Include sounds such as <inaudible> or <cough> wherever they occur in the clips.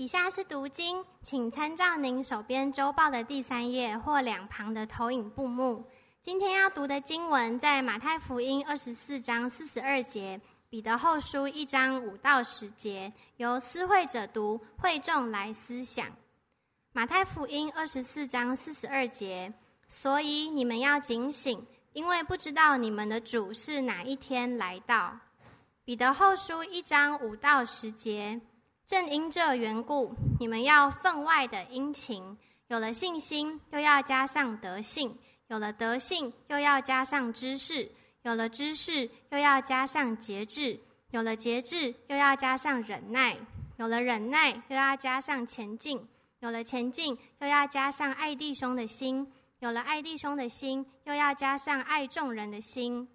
以下是读经，请参照您手边周报的第三页或两旁的投影布幕。今天要读的经文在马太福音二十四章四十二节，彼得后书一章五到十节，由思会者读，会众来思想。马太福音二十四章四十二节，所以你们要警醒，因为不知道你们的主是哪一天来到。彼得后书一章五到十节，正因这缘故，你们要分外的殷勤，有了信心，又要加上德性；有了德性，又要加上知识；有了知识，又要加上节制；有了节制，又要加上忍耐；有了忍耐，又要加上前进；有了前进，又要加上爱弟兄的心；有了爱弟兄的心，又要加上爱众人的心。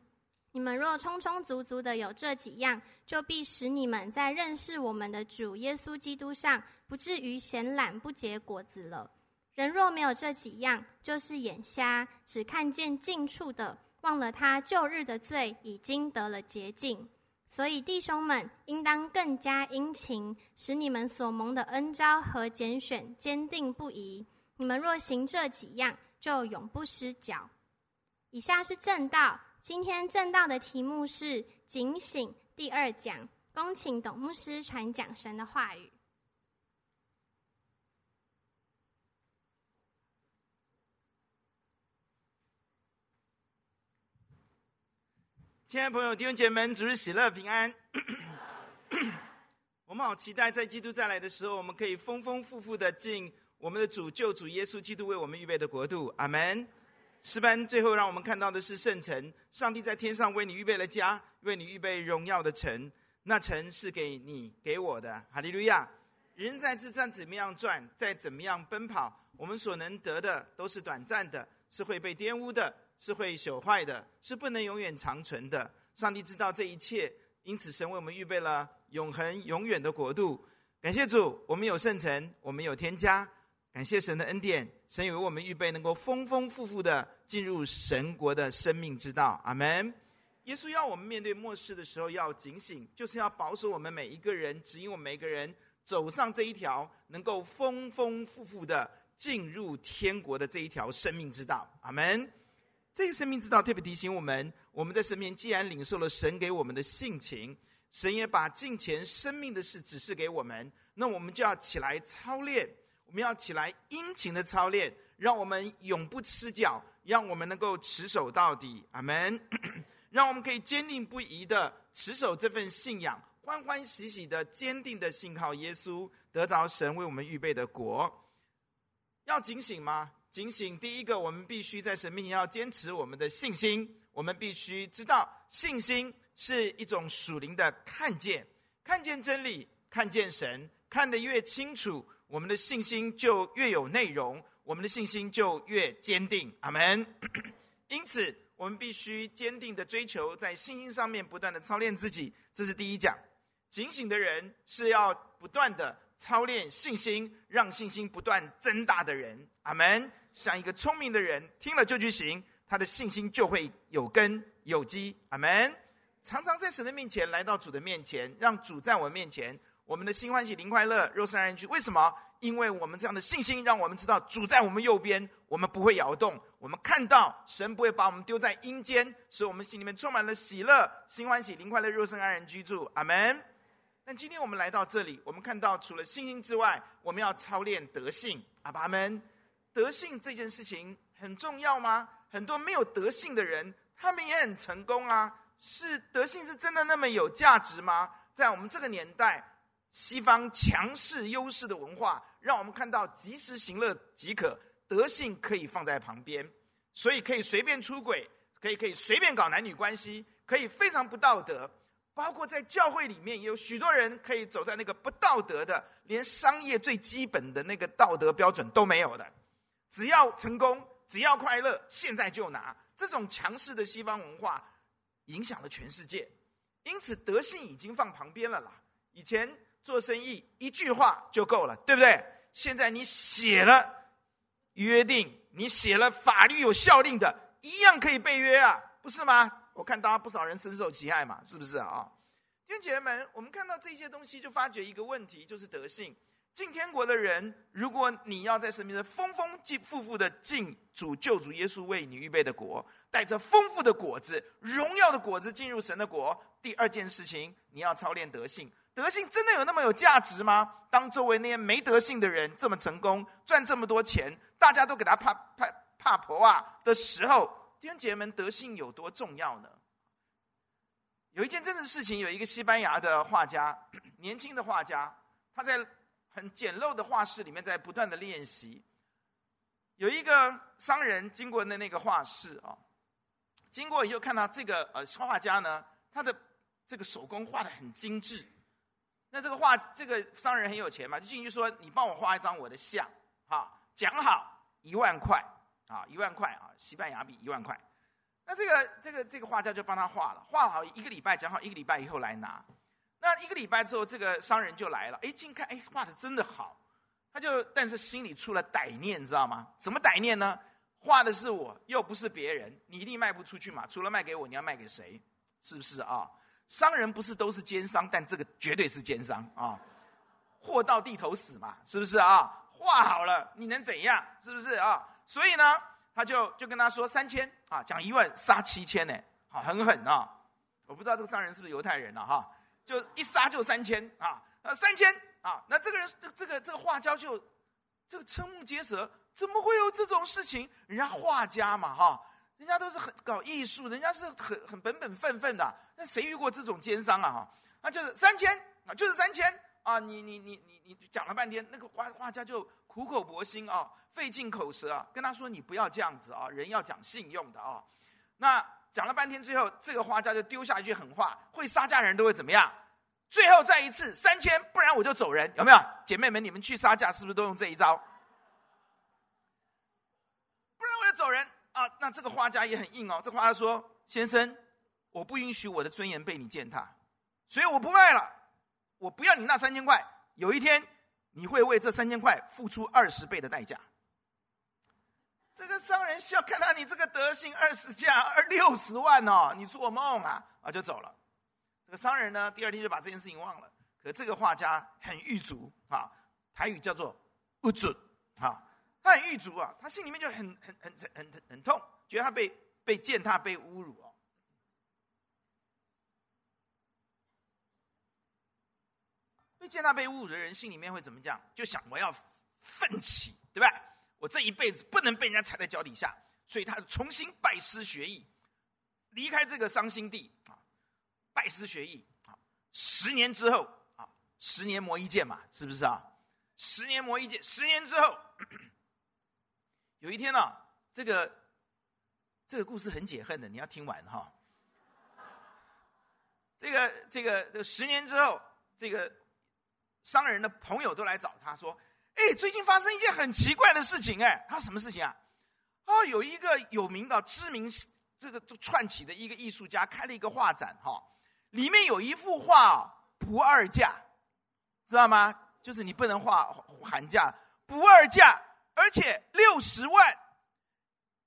你们若充充足足的有这几样，就必使你们在认识我们的主耶稣基督上，不至于闲懒不结果子了。人若没有这几样，就是眼瞎，只看见近处的，忘了他旧日的罪已经得了洁净。所以弟兄们，应当更加殷勤，使你们所蒙的恩召和拣选坚定不移。你们若行这几样，就永不失脚。以下是正道。今天正道的题目是“警醒”第二讲，恭请董牧师传讲神的话语。亲爱的朋友、弟兄姐妹们，主日喜乐平安。<coughs> 我们好期待在基督再来的时候，我们可以丰丰富富的进我们的主救主耶稣基督为我们预备的国度。阿门。诗班最后让我们看到的是圣城，上帝在天上为你预备了家，为你预备荣耀的城。那城是给你给我的，哈利路亚！人在世上怎么样转，再怎么样奔跑，我们所能得的都是短暂的，是会被玷污的，是会朽坏的，是不能永远长存的。上帝知道这一切，因此神为我们预备了永恒永远的国度。感谢主，我们有圣城，我们有天家。感谢神的恩典，神为我们预备能够丰丰富富的进入神国的生命之道。阿门。耶稣要我们面对末世的时候要警醒，就是要保守我们每一个人，指引我们每一个人走上这一条能够丰丰富富的进入天国的这一条生命之道。阿门。这个生命之道特别提醒我们，我们在神面前既然领受了神给我们的性情，神也把近前生命的事指示给我们，那我们就要起来操练。我们要起来殷勤的操练，让我们永不失脚，让我们能够持守到底。阿门。<clears throat> 让我们可以坚定不移的持守这份信仰，欢欢喜喜的坚定的信靠耶稣，得着神为我们预备的国。要警醒吗？警醒！第一个，我们必须在神面前要坚持我们的信心。我们必须知道，信心是一种属灵的看见，看见真理，看见神，看得越清楚。我们的信心就越有内容，我们的信心就越坚定。阿门。<coughs> 因此，我们必须坚定的追求，在信心上面不断的操练自己。这是第一讲。警醒的人是要不断的操练信心，让信心不断增大的人。阿门。像一个聪明的人，听了就去行，他的信心就会有根有基。阿门。常常在神的面前，来到主的面前，让主在我面前。我们的新欢喜灵快乐，肉身安然居。为什么？因为我们这样的信心，让我们知道主在我们右边，我们不会摇动。我们看到神不会把我们丢在阴间，使我们心里面充满了喜乐，新欢喜灵快乐，肉身安然居住。阿门。但今天我们来到这里，我们看到除了信心之外，我们要操练德性。阿门。德性这件事情很重要吗？很多没有德性的人，他们也很成功啊。是德性是真的那么有价值吗？在我们这个年代。西方强势优势的文化，让我们看到及时行乐即可，德性可以放在旁边，所以可以随便出轨，可以可以随便搞男女关系，可以非常不道德。包括在教会里面，有许多人可以走在那个不道德的，连商业最基本的那个道德标准都没有的。只要成功，只要快乐，现在就拿。这种强势的西方文化影响了全世界，因此德性已经放旁边了啦。以前。做生意一句话就够了，对不对？现在你写了约定，你写了法律有效力的，一样可以被约啊，不是吗？我看大家不少人深受其害嘛，是不是啊？弟兄姐妹们，我们看到这些东西，就发觉一个问题，就是德性。进天国的人，如果你要在生命中丰丰富富的进主救主耶稣为你预备的国，带着丰富的果子、荣耀的果子进入神的国。第二件事情，你要操练德性。德性真的有那么有价值吗？当周围那些没德性的人这么成功，赚这么多钱，大家都给他怕怕怕婆啊的时候，弟兄姐们，德性有多重要呢？有一件真的事情，有一个西班牙的画家，<clears throat> 年轻的画家，他在很简陋的画室里面在不断的练习。有一个商人经过的那个画室啊，经过以后看到这个呃画家呢，他的这个手工画的很精致。那这个画，这个商人很有钱嘛，就进去说：“你帮我画一张我的像，哈，讲好一万块，啊，一万块啊，西班牙币一万块。”那这个这个这个画家就帮他画了，画好一个礼拜，讲好一个礼拜以后来拿。那一个礼拜之后，这个商人就来了，哎，近看，哎，画的真的好。他就但是心里出了歹念，知道吗？怎么歹念呢？画的是我，又不是别人，你一定卖不出去嘛。除了卖给我，你要卖给谁？是不是啊？商人不是都是奸商，但这个绝对是奸商啊！货到地头死嘛，是不是啊？画好了，你能怎样？是不是啊？所以呢，他就就跟他说三千啊，讲一万杀七千呢，好很狠啊！我不知道这个商人是不是犹太人了哈？就一杀就三千啊，呃三千啊，那这个人这个这个画家就这个瞠目结舌，怎么会有这种事情？人家画家嘛哈。人家都是很搞艺术，人家是很很本本分分的。那谁遇过这种奸商啊？哈，那就是三千啊，就是三千啊！你你你你你讲了半天，那个画画家就苦口婆心啊，费尽口舌啊，跟他说：“你不要这样子啊，人要讲信用的啊。”那讲了半天，最后这个画家就丢下一句狠话：“会杀价的人都会怎么样？”最后再一次三千，不然我就走人，有没有？姐妹们，你们去杀价是不是都用这一招？不然我就走人。啊，那这个画家也很硬哦。这画家说：“先生，我不允许我的尊严被你践踏，所以我不卖了。我不要你那三千块。有一天，你会为这三千块付出二十倍的代价。”这个商人笑，看到你这个德行，二十价二六十万哦，你做梦啊！啊，就走了。这个商人呢，第二天就把这件事情忘了。可这个画家很郁卒啊，台语叫做“不准”啊。他很郁卒啊，他心里面就很很很很很很痛，觉得他被被践踏、被侮辱一见到、被侮辱的人心里面会怎么讲？就想我要奋起，对吧？我这一辈子不能被人家踩在脚底下，所以他重新拜师学艺，离开这个伤心地啊，拜师学艺啊。十年之后啊，十年磨一剑嘛，是不是啊？十年磨一剑，十年之后。<coughs> 有一天呢、这个这个故事很解恨的，你要听完哈。这个这个这个十年之后，这个商人的朋友都来找他说：“哎，最近发生一件很奇怪的事情哎。”他说：“什么事情啊？”哦，有一个有名的知名这个串起的一个艺术家开了一个画展哈，里面有一幅画不二价，知道吗？就是你不能画寒价，不二价。而且六十万，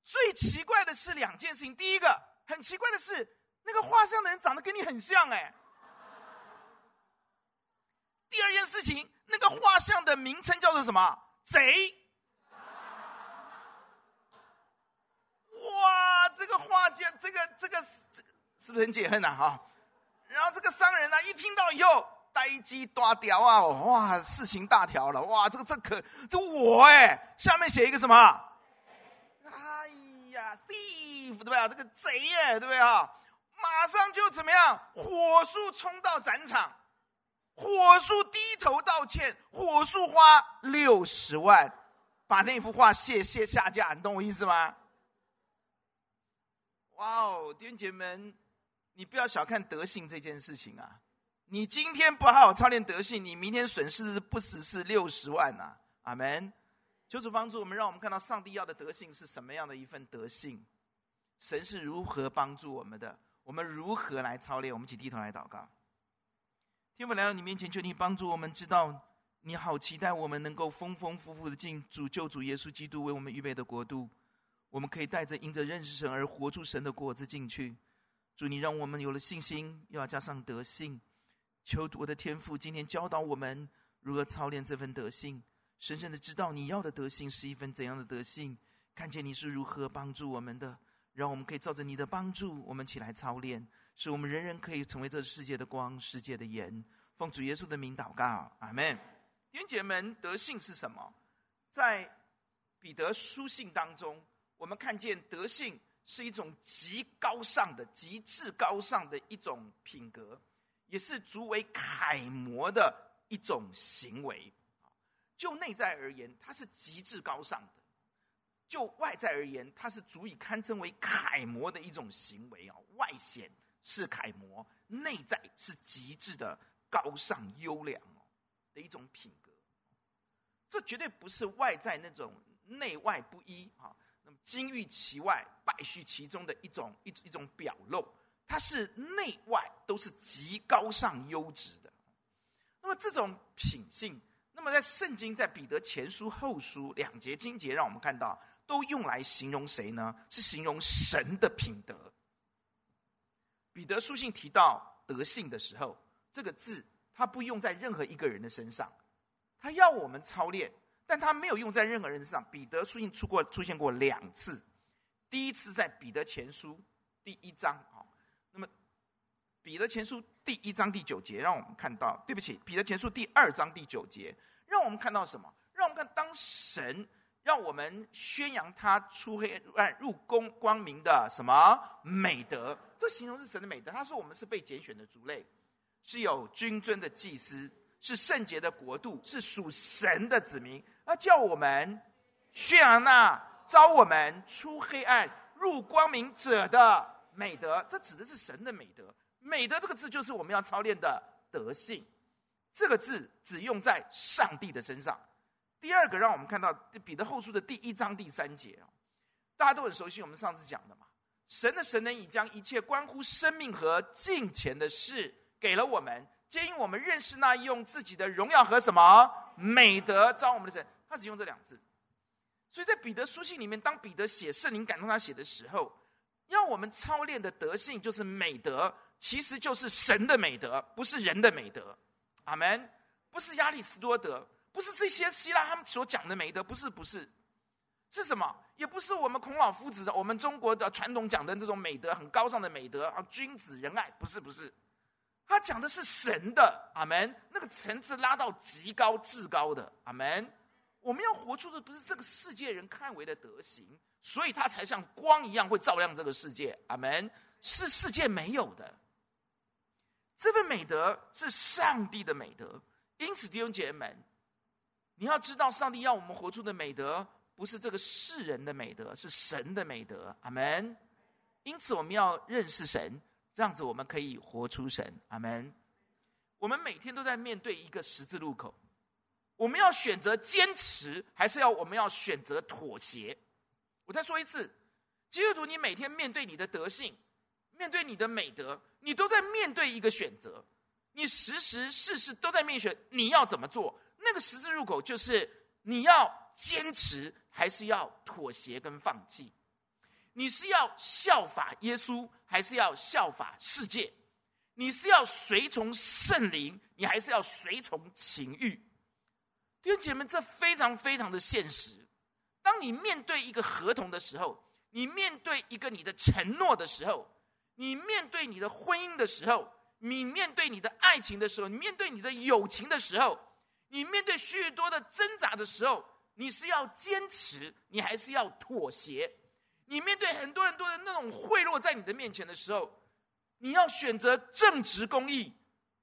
最奇怪的是两件事情。第一个，很奇怪的是，那个画像的人长得跟你很像哎。第二件事情，那个画像的名称叫做什么？贼。哇，这个画家，这个这个是这是不是很解恨呐？哈，然后这个商人呢，一听到以后。呆鸡大屌啊！哇，事情大条了！哇，这个这可这我哎，下面写一个什么？哎呀，thief 对不对？这个贼哎，对不对啊？马上就怎么样？火速冲到展场，火速低头道歉，火速花六十万把那幅画卸卸下架，你懂我意思吗？哇哦，弟兄姐妹们，你不要小看德性这件事情啊！你今天不好好操练德性，你明天损失不只是六十万呐、阿门。求主帮助我们，让我们看到上帝要的德性是什么样的一份德性，神是如何帮助我们的，我们如何来操练？我们一起低头来祷告。天父来到你面前，求你帮助我们，知道你好期待我们能够丰丰富富的进主救主耶稣基督为我们预备的国度，我们可以带着因着认识神而活出神的果子进去。主，你让我们有了信心，又要加上德性。求我的天父今天教导我们如何操练这份德性，深深的知道你要的德性是一份怎样的德性，看见你是如何帮助我们的，让我们可以照着你的帮助，我们起来操练，使我们人人可以成为这世界的光，世界的盐。奉主耶稣的名祷告，阿门。弟兄姐妹们，德性是什么？在彼得书信当中，我们看见德性是一种极高尚的、极致高尚的一种品格，也是足为楷模的一种行为。就内在而言，它是极致高尚的；就外在而言，它是足以堪称为楷模的一种行为啊。外显是楷模，内在是极致的。高尚优良哦的一种品格，这绝对不是外在那种内外不一啊，那么金玉其外，败絮其中的一种一一种表露，它是内外都是极高尚优质的。那么这种品性，那么在圣经在彼得前书后书两节经节，让我们看到都用来形容谁呢？是形容神的品德。彼得书信提到德性的时候。这个字，它不用在任何一个人的身上，他要我们操练，但他没有用在任何人身上。彼得书信出过出现过两次，第一次在彼得前书第一章啊，那么彼得前书第一章第九节，让我们看到，对不起，彼得前书第二章第九节，让我们看到什么？让我们看当神让我们宣扬他出黑暗入光光明的什么美德？这形容是神的美德。他说我们是被拣选的族类。是有君尊的祭司，是圣洁的国度，是属神的子民，而叫我们宣扬那招我们出黑暗入光明者的美德。这指的是神的美德。美德这个字就是我们要操练的德性。这个字只用在上帝的身上。第二个，让我们看到彼得后书的第一章第三节，大家都很熟悉，我们上次讲的嘛。神的神能已将一切关乎生命和敬虔的事。给了我们，皆因我们认识那用自己的荣耀和什么美德招我们的神，他只用这两字。所以在彼得书信里面，当彼得写圣灵感动他写的时候，要我们操练的德性就是美德，其实就是神的美德，不是人的美德。阿门。不是亚里士多德，不是这些希腊他们所讲的美德，不是，不是，是什么？也不是我们孔老夫子的，我们中国的传统讲的这种美德，很高尚的美德啊，君子仁爱，不是，不是。他讲的是神的，阿门。那个层次拉到极高至高的，阿门。我们要活出的不是这个世界人看为的德行，所以他才像光一样会照亮这个世界，阿门。是世界没有的，这份美德是上帝的美德。因此，弟兄姐妹们，你要知道，上帝要我们活出的美德，不是这个世人的美德，是神的美德，阿门。因此，我们要认识神。这样子，我们可以活出神，阿门。我们每天都在面对一个十字路口，我们要选择坚持，还是要我们要选择妥协？我再说一次，基督徒，你每天面对你的德性，面对你的美德，你都在面对一个选择，你时时事事都在面选，你要怎么做？那个十字路口就是你要坚持，还是要妥协跟放弃？你是要效法耶稣，还是要效法世界？你是要随从圣灵，你还是要随从情欲？弟兄姐妹，这非常非常的现实。当你面对一个合同的时候，你面对一个你的承诺的时候，你面对你的婚姻的时候，你面对你的爱情的时候，你面对你的友情的时候，你面对许多的挣扎的时候，你是要坚持，你还是要妥协？你面对很多很多的那种贿赂在你的面前的时候，你要选择正直公义，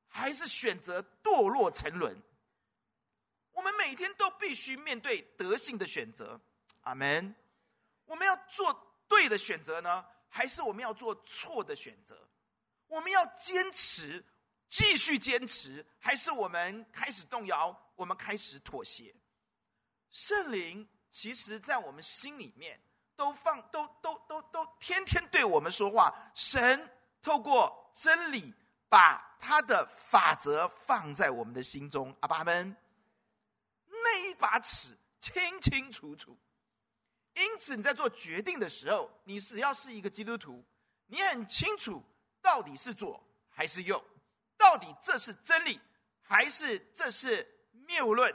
还是选择堕落沉沦？我们每天都必须面对德性的选择，阿门。我们要做对的选择呢，还是我们要做错的选择？我们要坚持，继续坚持，还是我们开始动摇？我们开始妥协？圣灵其实在我们心里面。都放都都都都天天对我们说话，神透过真理把他的法则放在我们的心中，阿爸们，那一把尺清清楚楚。因此你在做决定的时候，你只要是一个基督徒，你很清楚到底是左还是右，到底这是真理还是这是谬论。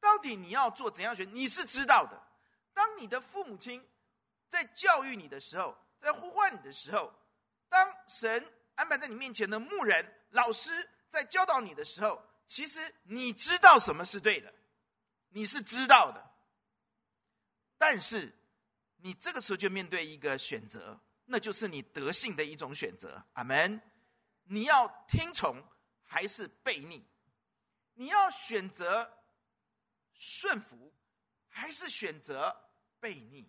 到底你要做怎样选？你是知道的。当你的父母亲在教育你的时候，在呼唤你的时候，当神安排在你面前的牧人、老师在教导你的时候，其实你知道什么是对的，你是知道的。但是你这个时候就面对一个选择，那就是你德性的一种选择。阿门。你要听从还是悖逆？你要选择。顺服还是选择悖逆，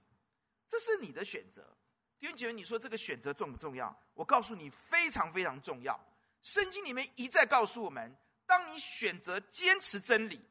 这是你的选择。弟兄姐，你说这个选择重不重要？我告诉你，非常非常重要。圣经里面一再告诉我们，当你选择坚持真理、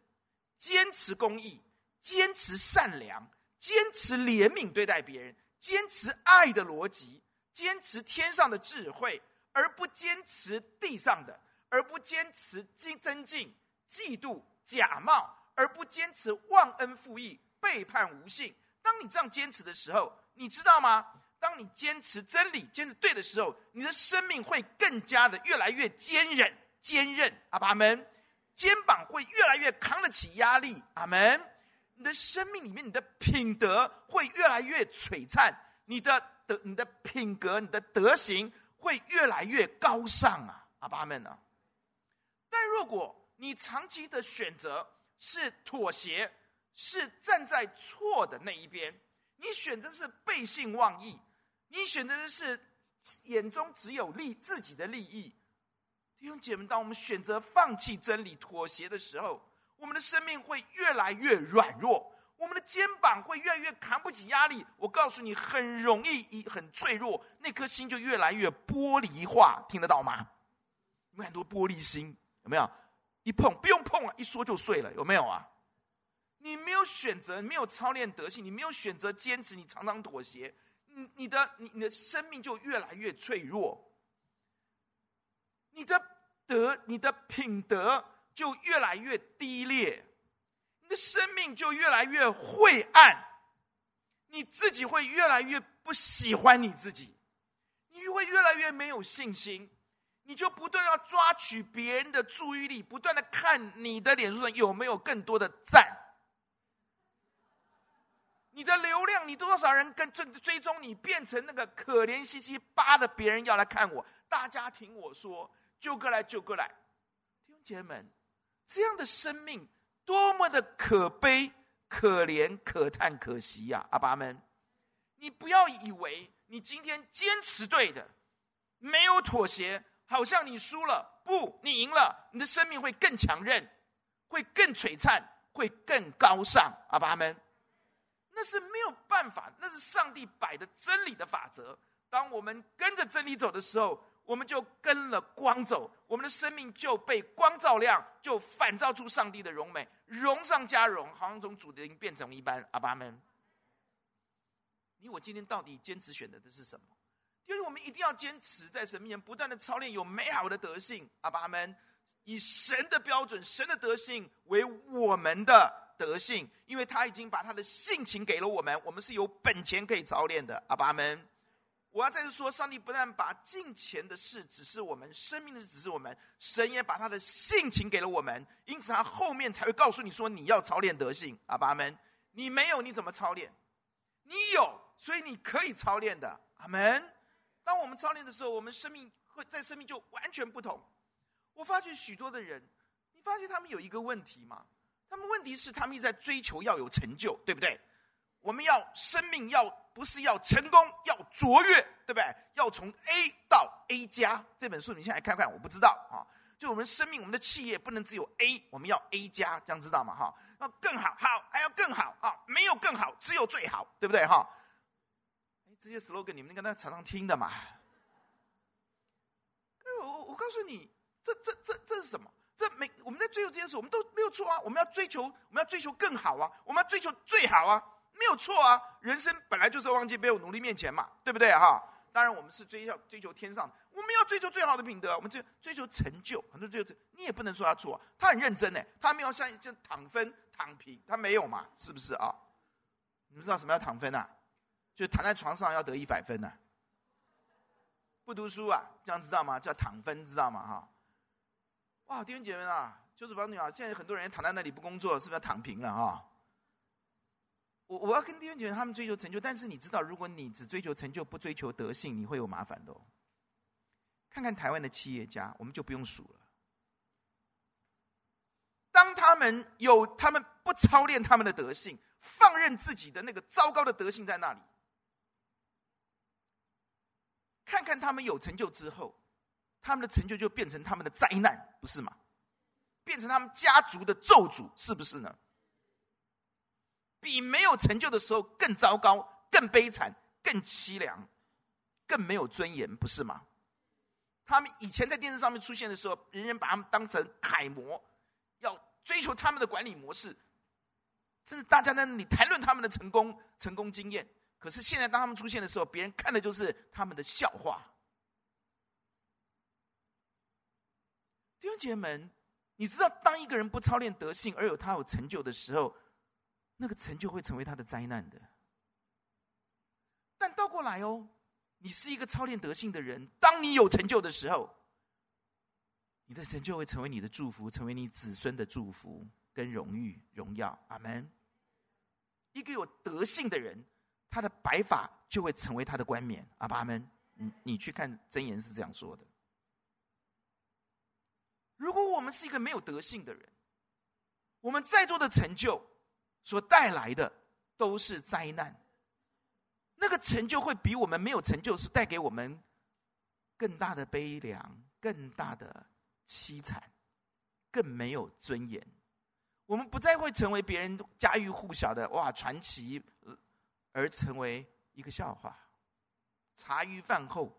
坚持公义、坚持善良、坚持怜悯对待别人、坚持爱的逻辑、坚持天上的智慧，而不坚持地上的，而不坚持增增进、嫉妒、假冒。而不坚持忘恩负义、背叛无信。当你这样坚持的时候，你知道吗？当你坚持真理、坚持对的时候，你的生命会更加的越来越坚韧、坚韧。阿爸们。肩膀会越来越扛得起压力。阿门。你的生命里面，你的品德会越来越璀璨，你的德、你的品格、你的德行会越来越高尚啊！阿爸们啊！但如果你长期的选择，是妥协，是站在错的那一边。你选择是背信忘义，你选择的是眼中只有利自己的利益。弟兄姐妹，当我们选择放弃真理、妥协的时候，我们的生命会越来越软弱，我们的肩膀会越来越扛不起压力。我告诉你，很容易一很脆弱，那颗心就越来越玻璃化。听得到吗？有很多玻璃心？有没有？一碰不用碰啊，一说就碎了，有没有啊？你没有选择，没有操练德性，你没有选择坚持，你常常妥协，你你的你你的生命就越来越脆弱，你的德你的品德就越来越低劣，的生命就越来越晦暗，你自己会越来越不喜欢你自己，你会越来越没有信心。你就不断要抓取别人的注意力，不断的看你的脸书上有没有更多的赞，你的流量，你多少人跟追追踪你，变成那个可怜兮兮扒的别人要来看我，大家听我说，就过来就过来，弟兄姐妹们，这样的生命多么的可悲、可怜、可叹、可惜呀！阿爸们，你不要以为你今天坚持对的，没有妥协。好像你输了，不，你赢了，你的生命会更强韧，会更璀璨，会更高尚。阿爸们，那是没有办法，那是上帝摆的真理的法则。当我们跟着真理走的时候，我们就跟了光走，我们的生命就被光照亮，就反照出上帝的荣美，荣上加荣，好像从主的灵变成一般。阿爸们，你我今天到底坚持选择的是什么？就是我们一定要坚持在神面前不断的操练，有美好的德性。阿爸们，以神的标准、神的德性为我们的德性，因为他已经把他的性情给了我们，我们是有本钱可以操练的。阿爸们，我要再次说，上帝不但把金钱的事指示我们，生命的事指示我们，神也把他的性情给了我们，因此他后面才会告诉你说，你要操练德性。阿爸们，你没有你怎么操练？你有，所以你可以操练的。阿门。当我们操练的时候，我们生命会在生命就完全不同。我发觉许多的人，你发觉他们有一个问题吗？他们问题是他们一直在追求要有成就，对不对？我们要生命要不是要成功，要卓越，对不对？要从 A 到 A 加。这本书你现在来看看，我不知道啊。就我们生命，我们的企业不能只有 A，我们要 A 加，这样知道吗？哈，要更好，好还要更好啊，没有更好，只有最好，对不对？哈。这些 slogan 你们应该常常听的嘛？我我我告诉你，这这这这是什么？这每我们在追求这件事，我们都没有错啊！我们要追求，我们要追求更好啊！我们要追求最好啊！没有错啊！人生本来就是忘记背后努力面前嘛，对不对哈？当然我们是追求追求天上，我们要追求最好的品德，我们追追求成就，很多追求你也不能说他错，他很认真呢，他没有像像躺分躺平，他没有嘛？是不是啊？你们知道什么叫躺分啊？就躺在床上要得一百分呢、啊，不读书啊，这样知道吗？叫躺分，知道吗？哈，哇，弟兄姐妹啊，求主帮助啊！现在很多人躺在那里不工作，是不是要躺平了啊？我我要跟弟兄姐妹他们追求成就，但是你知道，如果你只追求成就，不追求德性，你会有麻烦的哦。看看台湾的企业家，我们就不用数了。当他们有他们不操练他们的德性，放任自己的那个糟糕的德性在那里，看看他们有成就之后，他们的成就就变成他们的灾难，不是吗？变成他们家族的咒诅，是不是呢？比没有成就的时候更糟糕、更悲惨、更凄凉、更没有尊严，不是吗？他们以前在电视上面出现的时候，人人把他们当成楷模。要追求他们的管理模式，甚至大家在那里谈论他们的成功、成功经验。可是现在，当他们出现的时候，别人看的就是他们的笑话。弟兄姐妹们，你知道，当一个人不操练德性而有他有成就的时候，那个成就会成为他的灾难的。但倒过来哦，你是一个操练德性的人，当你有成就的时候。你的成就会成为你的祝福，成为你子孙的祝福跟荣誉、荣耀。阿门。一个有德性的人，他的白发就会成为他的冠冕。阿爸阿门，你你去看箴言是这样说的。如果我们是一个没有德性的人，我们再多的成就所带来的都是灾难。那个成就会比我们没有成就，是带给我们更大的悲凉，更大的。凄惨，更没有尊严。我们不再会成为别人家喻户晓的哇传奇，而成为一个笑话，茶余饭后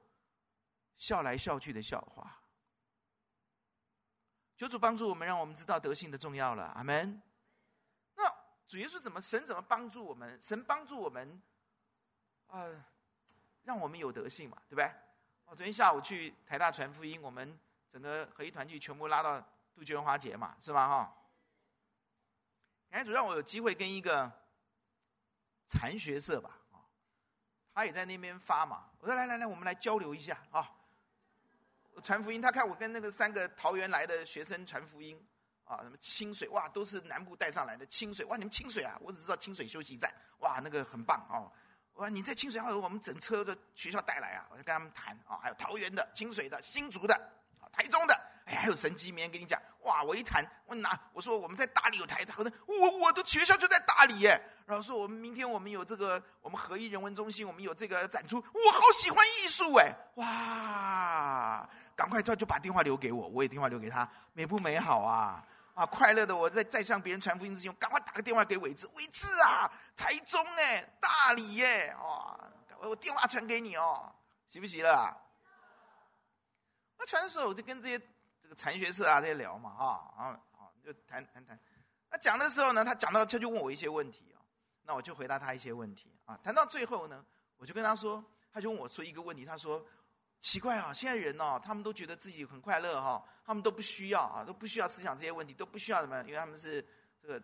笑来笑去的笑话。求主帮助我们，让我们知道德性的重要了。阿门。主耶稣怎么神怎么帮助我们？神帮助我们，呃，让我们有德性嘛，对不对？我昨天下午去台大传福音，我们。整个合一团聚全部拉到杜鹃花节嘛，是吧？哈，感谢主让我有机会跟一个禅学社吧，啊他也在那边发嘛。我说来来来，我们来交流一下啊，传福音。他看我跟那个三个桃园来的学生传福音啊，什么清水哇，都是南部带上来的清水哇，你们清水啊，我只知道清水休息站哇，那个很棒哦。哇你在清水要我们整车的学校带来啊，我就跟他们谈啊，还有桃园的、清水的、新竹的。台中的，哎，还有神机，明天跟你讲。哇，我一谈，我拿，我说我们在大理有台，可能我我的学校就在大理耶。然后说我们明天我们有这个，我们合一人文中心，我们有这个展出，我好喜欢艺术哎，哇，赶快就就把电话留给我，我也电话留给他，美不美好啊？啊，快乐的我在在向别人传福音之前，赶快打个电话给伟志，伟志啊，台中哎，大理耶，哇，我电话传给你哦，行不行了？那传的时候，我就跟这些这个禅学社啊这些聊嘛，啊啊啊，就谈谈谈。那讲的时候呢，他讲到他就问我一些问题啊，那我就回答他一些问题啊。谈到最后呢，我就跟他说，他就问我说一个问题，他说奇怪啊，现在人哦，他们都觉得自己很快乐哈，他们都不需要啊，都不需要思想这些问题，都不需要什么，因为他们是这个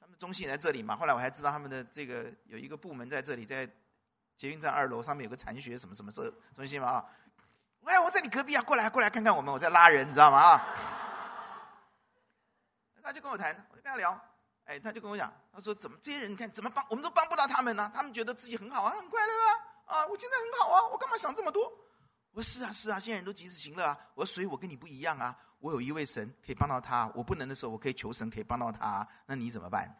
他们中心在这里嘛。后来我还知道他们的这个有一个部门在这里，在捷运站二楼上面有个残学什么什么社中心嘛啊。哎，我在你隔壁啊，过来，过来看看我们，我在拉人，你知道吗？啊，他就跟我谈，我就跟他聊，哎，他就跟我讲，他说怎么这些人，你看怎么帮，我们都帮不到他们呢？他们觉得自己很好啊，很快乐啊，啊，我现在很好啊，我干嘛想这么多？我说是啊，是啊，现在人都及时行乐啊。我说所以，我跟你不一样啊，我有一位神可以帮到他，我不能的时候，我可以求神可以帮到他，那你怎么办？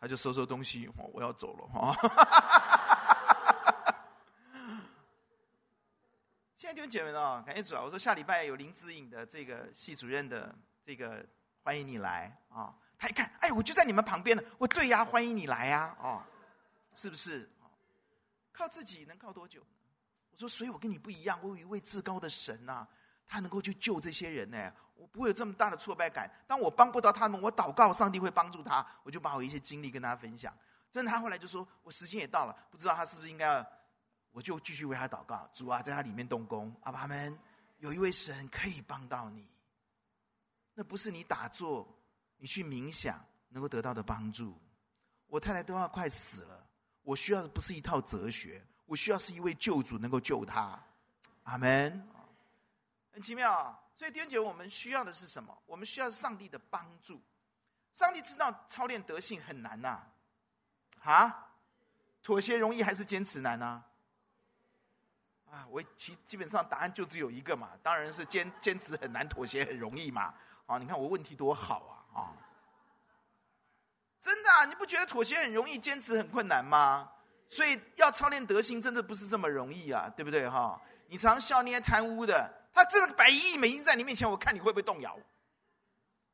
他就收收东西，我要走了哈。<laughs> 现在弟兄姐妹哦，感谢主啊！我说下礼拜有林子颖的这个系主任的这个欢迎你来啊！他一看，哎，我就在你们旁边呢。我对呀，欢迎你来呀！哦，是不是？靠自己能靠多久呢？我说，所以我跟你不一样，我有一位至高的神呐，他能够去救这些人呢。我不会有这么大的挫败感。当我帮不到他们，我祷告，上帝会帮助他。我就把我一些经历跟大家分享。真的，他后来就说，我时间也到了，不知道他是不是应该。我就继续为他祷告，主啊，在他里面动工，阿爸们，有一位神可以帮到你，那不是你打坐、你去冥想能够得到的帮助。我太太都要快死了，我需要的不是一套哲学，我需要是一位救主能够救他，阿门。很奇妙啊！所以弟兄姐，我们需要的是什么？我们需要上帝的帮助。上帝知道操练德性很难呐、啊，妥协容易还是坚持难呢、啊？我其基本上答案就只有一个嘛，当然是坚坚持很难，妥协很容易嘛。啊，你看我问题多好啊啊！真的，你不觉得妥协很容易，坚持很困难吗？所以要操练德性，真的不是这么容易啊，对不对哈？你常笑那些贪污的，他真的摆一亿美金在你面前，我看你会不会动摇？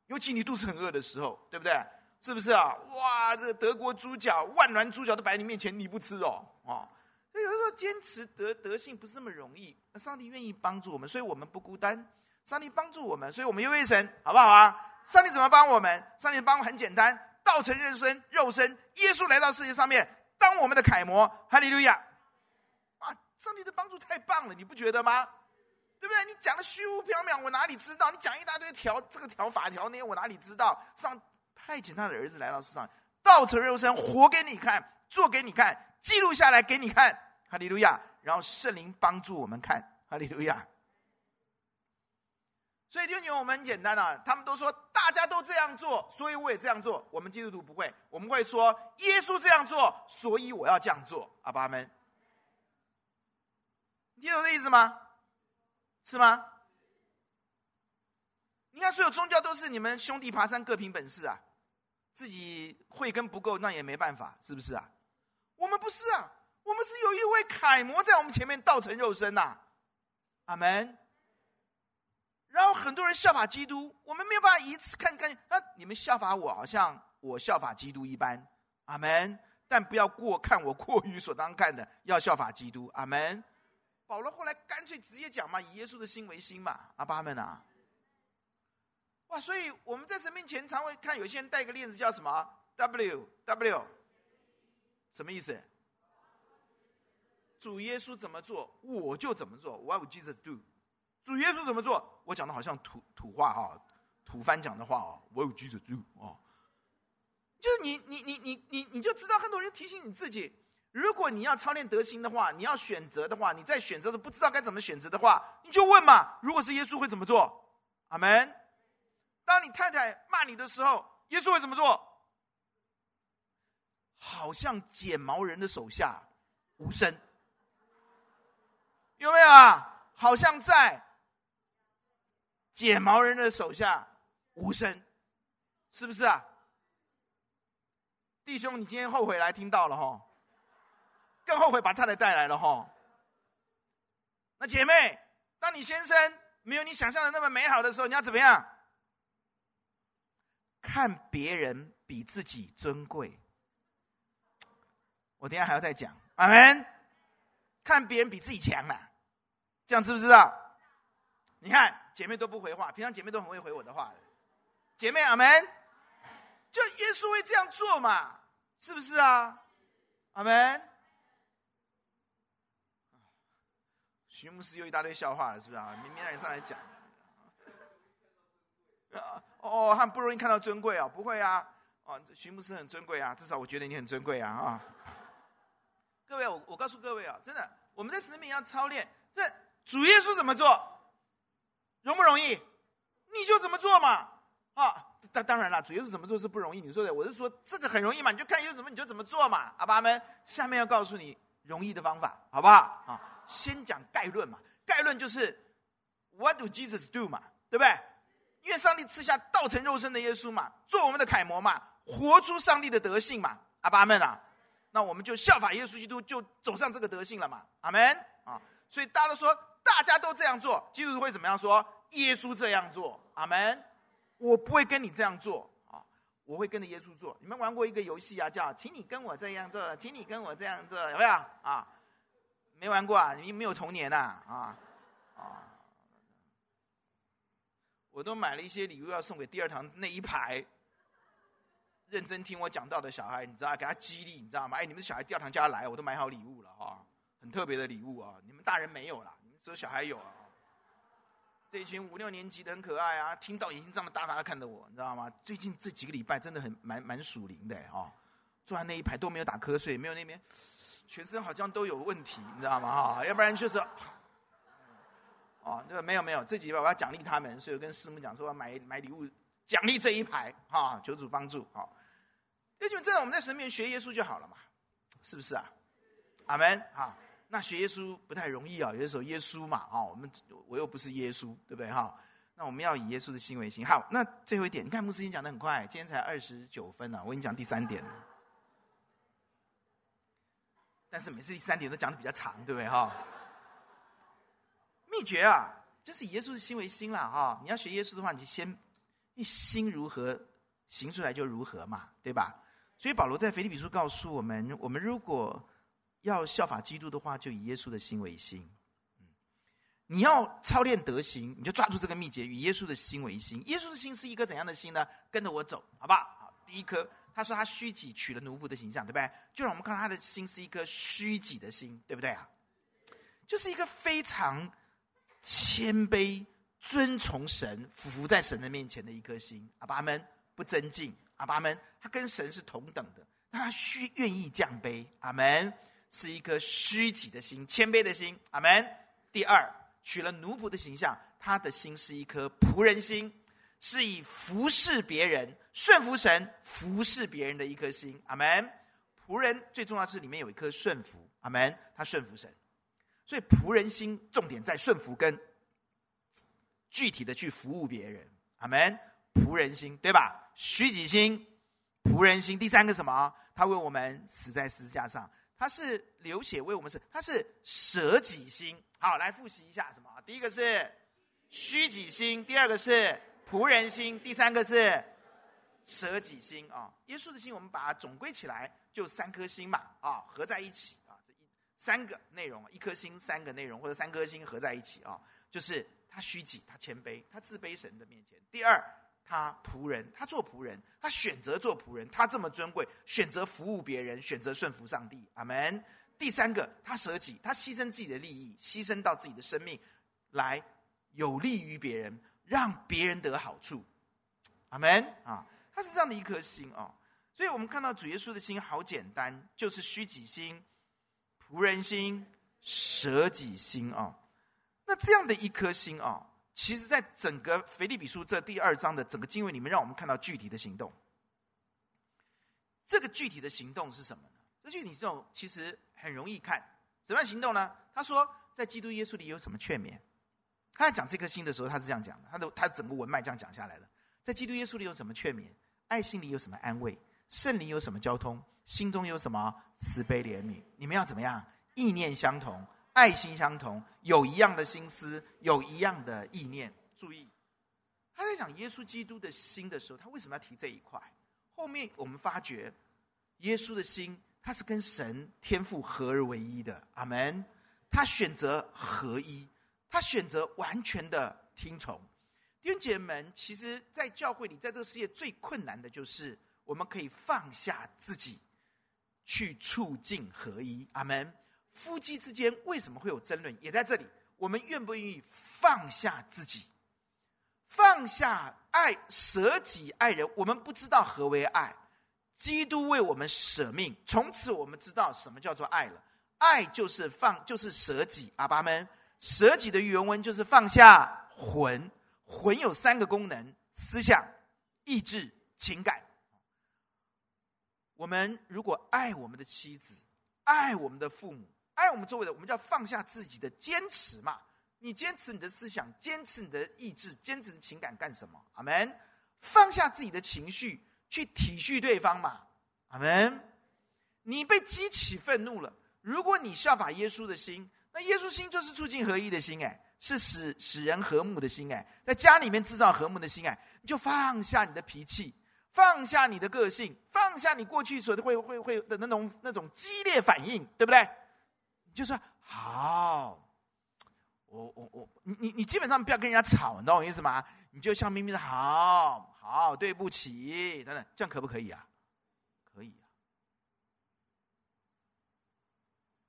尤其你肚子很饿的时候，对不对？是不是啊？哇，这德国猪脚、万峦猪脚都摆在你面前，你不吃哦？啊，所以有时候坚持德德性不是那么容易。那上帝愿意帮助我们，所以我们不孤单。上帝帮助我们，所以我们又为神，好不好啊？上帝怎么帮我们？上帝帮我很简单，道成肉身，肉身，耶稣来到世界上面，当我们的楷模。哈利路亚！啊，上帝的帮助太棒了，你不觉得吗？对不对？你讲的虚无缥缈，我哪里知道？你讲一大堆条，这个条法条那些，我哪里知道？上派遣他的儿子来到世上，道成肉身，活给你看，做给你看，记录下来给你看。哈利路亚！然后圣灵帮助我们看。哈利路亚！所以弟兄姊妹，我们很简单啊，他们都说大家都这样做，所以我也这样做。我们基督徒不会，我们会说耶稣这样做，所以我要这样做。阿爸们，你懂这意思吗？是吗？你看，所有宗教都是你们兄弟爬山各凭本事啊，自己慧根不够，那也没办法，是不是啊？我们不是啊，我们是有一位楷模在我们前面道成肉身呐、阿门。然后很多人效法基督，我们没有办法一次看看啊，你们效法我，好像我效法基督一般，阿门。但不要过看我过于所当看的，要效法基督，阿门。保罗后来干脆直接讲嘛，以耶稣的心为心嘛，阿爸们啊。哇，所以我们在神面前常会看有些人戴个链子叫什么 W W，什么意思？主耶稣怎么做，我就怎么做。What would Jesus do？主耶稣怎么做？我讲的好像土土话哈，土番讲的话哦。我有举手就哦，就是你你你你你你就知道很多人提醒你自己，如果你要操练德行的话，你要选择的话，你在选择的不知道该怎么选择的话，你就问嘛。如果是耶稣会怎么做？阿门。当你太太骂你的时候，耶稣会怎么做？好像剪毛人的手下无声，有没有啊？好像在。剪毛人的手下无声，是不是啊？弟兄，你今天后悔来听到了哈，更后悔把太太带来了哈。那姐妹，当你先生没有你想象的那么美好的时候，你要怎么样？看别人比自己尊贵。我等下还要再讲，阿门。看别人比自己强了，这样知不知道？你看，姐妹都不回话，平常姐妹都很会回我的话的。姐妹，阿门。就耶稣会这样做嘛？是不是啊？阿门。徐牧师又一大堆笑话了，是不是啊？明明让你上来讲。哦，他不容易看到尊贵啊？不会啊。哦，徐牧师很尊贵啊，至少我觉得你很尊贵啊啊。各位，我我告诉各位啊，真的，我们在神里面要操练。这主耶稣怎么做？容不容易？你就怎么做嘛！啊，当当然了，主耶稣怎么做是不容易。你说的，我是说这个很容易嘛，你就看耶稣怎么你就怎么做嘛。阿爸们，下面要告诉你容易的方法，好不好？啊，先讲概论嘛。概论就是 What do Jesus do 嘛，对不对？因为上帝赐下道成肉身的耶稣嘛，做我们的楷模嘛，活出上帝的德性嘛。阿爸们啊，那我们就效法耶稣基督，就走上这个德性了嘛。阿门啊！所以大家都说。大家都这样做，基督徒会怎么样说？耶稣这样做，阿门。我不会跟你这样做啊，我会跟着耶稣做。你们玩过一个游戏啊，叫“请你跟我这样做，请你跟我这样做”，有没有啊？没玩过啊？你们没有童年呐？啊啊！我都买了一些礼物要送给第二堂那一排认真听我讲道的小孩，你知道，给他激励，你知道吗？哎，你们小孩第二堂叫他来，我都买好礼物了啊，很特别的礼物啊，你们大人没有啦，你们。只有小孩有啊，这一群五六年级的很可爱啊，听到眼睛这么大大的看着我，你知道吗？最近这几个礼拜真的很蛮蛮属灵的哦，坐在那一排都没有打瞌睡，没有那边全身好像都有问题，你知道吗？哈，要不然就是，哦，这个没有没有，这几排我要奖励他们，所以我跟师母讲说要买买礼物奖励这一排，哈、哦，求主帮助，好、哦。弟兄们，这样我们在神面前学耶稣就好了嘛，是不是啊？阿门，好。那学耶稣不太容易啊，有的时候耶稣嘛，啊，我们我又不是耶稣，对不对哈？那我们要以耶稣的心为心。好，那最后一点，你看牧师已经讲的很快，今天才二十九分了，我已经讲第三点。但是每次第三点都讲的比较长，对不对哈？秘诀啊，就是以耶稣的心为心了哈。你要学耶稣的话，你就先，你心如何，行出来就如何嘛，对吧？所以保罗在腓立比书告诉我们，我们如果要效法基督的话，就以耶稣的心为心。你要操练德行，你就抓住这个秘诀，以耶稣的心为心。耶稣的心是一颗怎样的心呢？跟着我走，好不好？好，第一颗，他说他虚己，取了奴仆的形象，对不对？就让我们看到他的心是一颗虚己的心，对不对啊？就是一个非常谦卑、尊崇神、俯伏在神的面前的一颗心。阿爸们不尊敬，阿爸们他跟神是同等的，那他虚愿意降卑，阿门。是一颗虚己的心，谦卑的心，阿门。第二，取了奴仆的形象，他的心是一颗仆人心，是以服侍别人、顺服神、服侍别人的一颗心，阿门。仆人最重要是里面有一颗顺服，阿门。他顺服神，所以仆人心重点在顺服跟具体的去服务别人，阿门。仆人心对吧？虚己心，仆人心。第三个什么？他为我们死在十字架上。他是流血为我们死，他是舍己心。好，来复习一下什么？第一个是虚己心，第二个是仆人心，第三个是舍己心啊。耶稣的心，我们把它总归起来，就三颗心嘛啊，合在一起啊，这一三个内容，一颗心三个内容，或者三颗心合在一起啊，就是他虚己，他谦卑，他自卑神的面前。第二。他仆人，他做仆人，他选择做仆人，他这么尊贵，选择服务别人，选择顺服上帝，阿门。第三个，他舍己，他牺牲自己的利益，牺牲到自己的生命，来有利于别人，让别人得好处，阿门啊！他是这样的一颗心啊，所以我们看到主耶稣的心好简单，就是虚己心、仆人心、舍己心啊。那这样的一颗心啊。其实，在整个腓立比书这第二章的整个经文里面，让我们看到具体的行动。这个具体的行动是什么呢？这具体行动其实很容易看，怎么样行动呢？他说，在基督耶稣里有什么劝勉？他在讲这颗心的时候，他是这样讲的，他的他整个文脉这样讲下来的。在基督耶稣里有什么劝勉？爱心里有什么安慰？圣灵有什么交通？心中有什么慈悲怜悯？你们要怎么样？意念相同。爱心相同，有一样的心思，有一样的意念。注意，他在讲耶稣基督的心的时候，他为什么要提这一块？后面我们发觉，耶稣的心他是跟神天父合而为一的。阿门。他选择合一，他选择完全的听从。弟兄姐妹们，其实，在教会里，在这个世界最困难的就是，我们可以放下自己，去促进合一。阿门。夫妻之间为什么会有争论？也在这里，我们愿不愿意放下自己，放下爱，舍己爱人？我们不知道何为爱，基督为我们舍命，从此我们知道什么叫做爱了。爱就是放，就是舍己。阿爸们，舍己的原文就是放下魂。魂有三个功能：思想、意志、情感。我们如果爱我们的妻子，爱我们的父母。爱我们周围的，我们就要放下自己的坚持嘛。你坚持你的思想，坚持你的意志，坚持的情感干什么？阿门。放下自己的情绪，去体恤对方嘛。阿门。你被激起愤怒了，如果你效法耶稣的心，那耶稣心就是促进合一的心，哎，是使使人和睦的心，哎，在家里面制造和睦的心，哎，你就放下你的脾气，放下你的个性，放下你过去所会会会的那种那种激烈反应，对不对？就说好，我我我，你你你基本上不要跟人家吵，你懂我意思吗？你就笑眯眯的，好好，对不起，等等，这样可不可以啊？可以啊。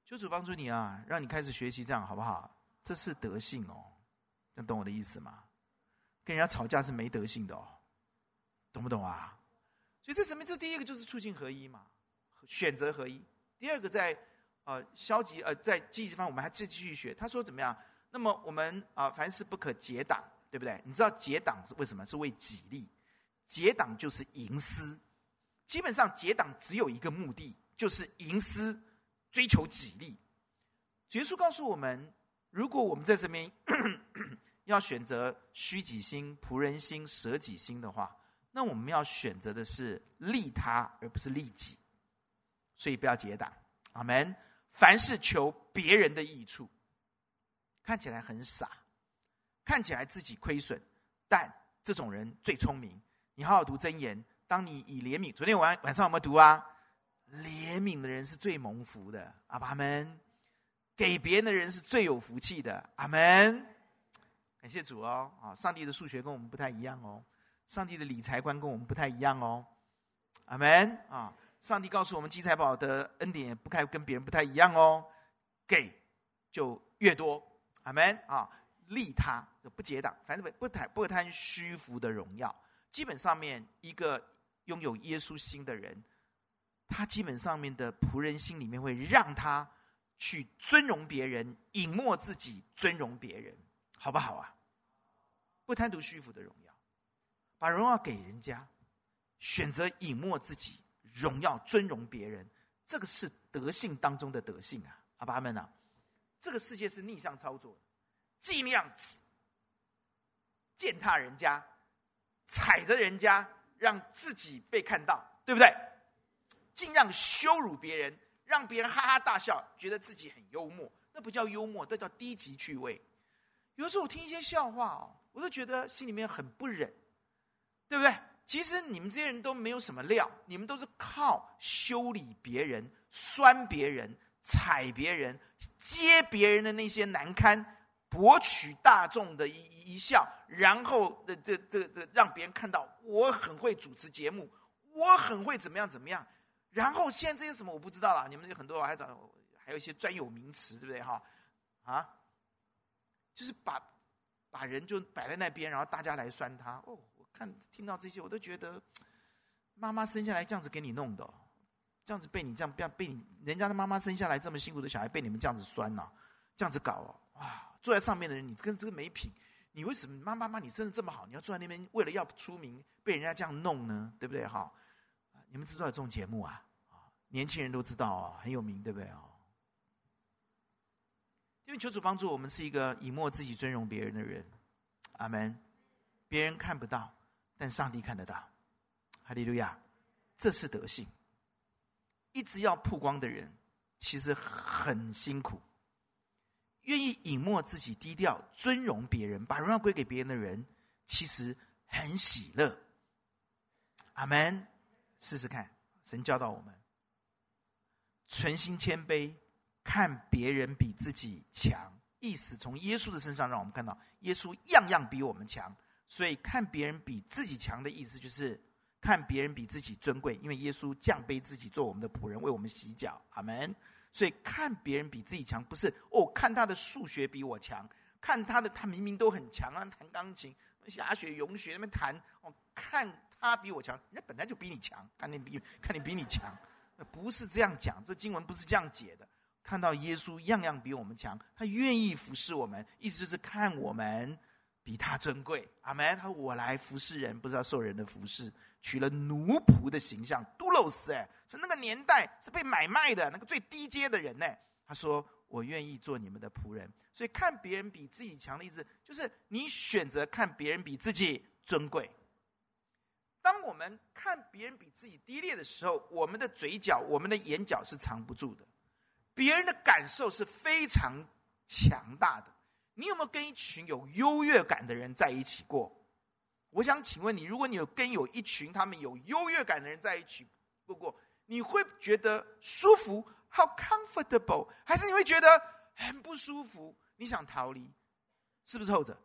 求主帮助你啊，让你开始学习这样，好不好？这是德性哦，这样懂我的意思吗？跟人家吵架是没德性的哦，懂不懂啊？所以这什么？这第一个就是促进合一嘛，选择合一。第二个在。呃，消极呃，在积极方面，我们还继继续学。他说怎么样？那么我们啊，凡事不可结党，对不对？你知道结党是为什么？是为己利。结党就是营私。基本上结党只有一个目的，就是营私，追求己利。耶稣告诉我们，如果我们在这边 <coughs> 要选择虚己心、仆人心、舍己心的话，那我们要选择的是利他，而不是利己。所以不要结党。阿门。凡事求别人的益处。看起来很傻，看起来自己亏损，但这种人最聪明。你好好读箴言，当你以怜悯，昨天晚晚上有没有读啊？怜悯的人是最蒙福的，阿们。给别人的人是最有福气的，阿门。感谢主哦，啊，上帝的数学跟我们不太一样哦，上帝的理财观跟我们不太一样哦，阿门啊。上帝告诉我们，积财宝的恩典也不该跟别人不太一样哦，给就越多。阿门啊！利他不结党，反正不贪不贪虚浮的荣耀。基本上面，一个拥有耶稣心的人，他基本上面的仆人心里面会让他去尊荣别人，隐没自己，尊荣别人，好不好啊？不贪图虚浮的荣耀，把荣耀给人家，选择隐没自己，荣耀尊荣别人，这个是德性当中的德性啊！阿爸们啊！这个世界是逆向操作的，尽量践踏人家，踩着人家，让自己被看到，对不对？尽量羞辱别人，让别人哈哈大笑，觉得自己很幽默，那不叫幽默，那叫低级趣味。有时候我听一些笑话哦，我都觉得心里面很不忍，对不对？其实你们这些人都没有什么料，你们都是靠修理别人、酸别人。踩别人、揭别人的那些难堪，博取大众的一一笑，然后这这这这让别人看到我很会主持节目，我很会怎么样怎么样。然后现在这些什么我不知道了，你们有很多还找还有一些专有名词，对不对哈？啊，就是把把人就摆在那边，然后大家来酸他。哦，看听到这些，我都觉得妈妈生下来这样子给你弄的。这样子被你这样被被你人家的妈妈生下来这么辛苦的小孩被你们这样子酸呐、这样子搞哦，哇！坐在上面的人，你跟这个没品，你为什么妈妈妈你生的这么好，你要坐在那边为了要出名被人家这样弄呢？对不对哈？你们知道有这种节目啊？年轻人都知道啊，很有名，对不对啊？因为求主帮助我们是一个以莫自己尊荣别人的人，阿门。别人看不到，但上帝看得到，哈利路亚，这是德性。一直要曝光的人，其实很辛苦。愿意隐没自己、低调、尊荣别人、把荣耀归给别人的人，其实很喜乐。阿门。试试看，神教导我们：存心谦卑，看别人比自己强。意思从耶稣的身上，让我们看到耶稣样样比我们强。所以看别人比自己强的意思，就是。看别人比自己尊贵，因为耶稣降卑自己做我们的仆人，为我们洗脚。阿门。所以看别人比自己强，不是哦，看他的数学比我强，看他的他明明都很强啊，弹钢琴、下学、咏学那边弹哦，看他比我强，人家本来就比你强，看你比看你比你强，不是这样讲，这经文不是这样解的。看到耶稣样样比我们强，他愿意服侍我们，意思就是看我们比他尊贵。阿门。他说我来服侍人，不是要受人的服侍。取了奴仆的形象，doulos 哎，是那个年代是被买卖的那个最低阶的人呢。他说：“我愿意做你们的仆人。”所以看别人比自己强的意思，就是你选择看别人比自己尊贵。当我们看别人比自己低劣的时候，我们的嘴角、我们的眼角是藏不住的。别人的感受是非常强大的。你有没有跟一群有优越感的人在一起过？我想请问你，如果你有跟有一群他们有优越感的人在一起，不过你会觉得舒服，how comfortable，还是你会觉得很不舒服，你想逃离，是不是后者？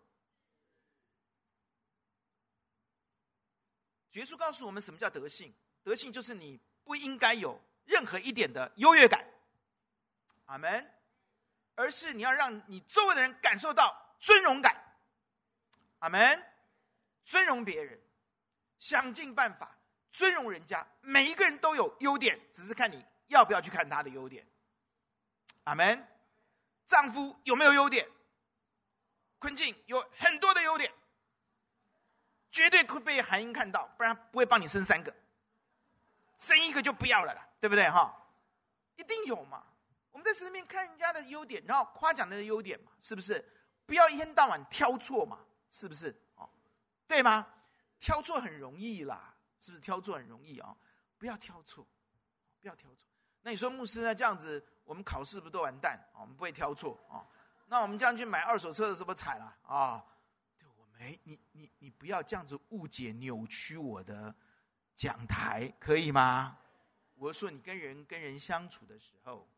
耶稣告诉我们什么叫德性？德性就是你不应该有任何一点的优越感，阿门，而是你要让你周围的人感受到尊荣感，阿门。尊荣别人，想尽办法尊荣人家。每一个人都有优点，只是看你要不要去看他的优点。阿门。丈夫有没有优点？坤静有很多的优点，绝对会被韩英看到，不然不会帮你生三个，生一个就不要了啦，对不对哈？一定有嘛。我们在神里面看人家的优点，然后夸奖他的优点嘛，是不是？不要一天到晚挑错嘛，是不是？哦，对吗？挑错很容易啦，是不是？挑错很容易啊、哦，不要挑错，不要挑错。那你说牧师呢？这样子我们考试不都完蛋？我们不会挑错啊？那我们这样去买二手车的时候惨了啊？对，我没你你你不要这样子误解扭曲我的讲台，可以吗？我说你跟人跟人相处的时候。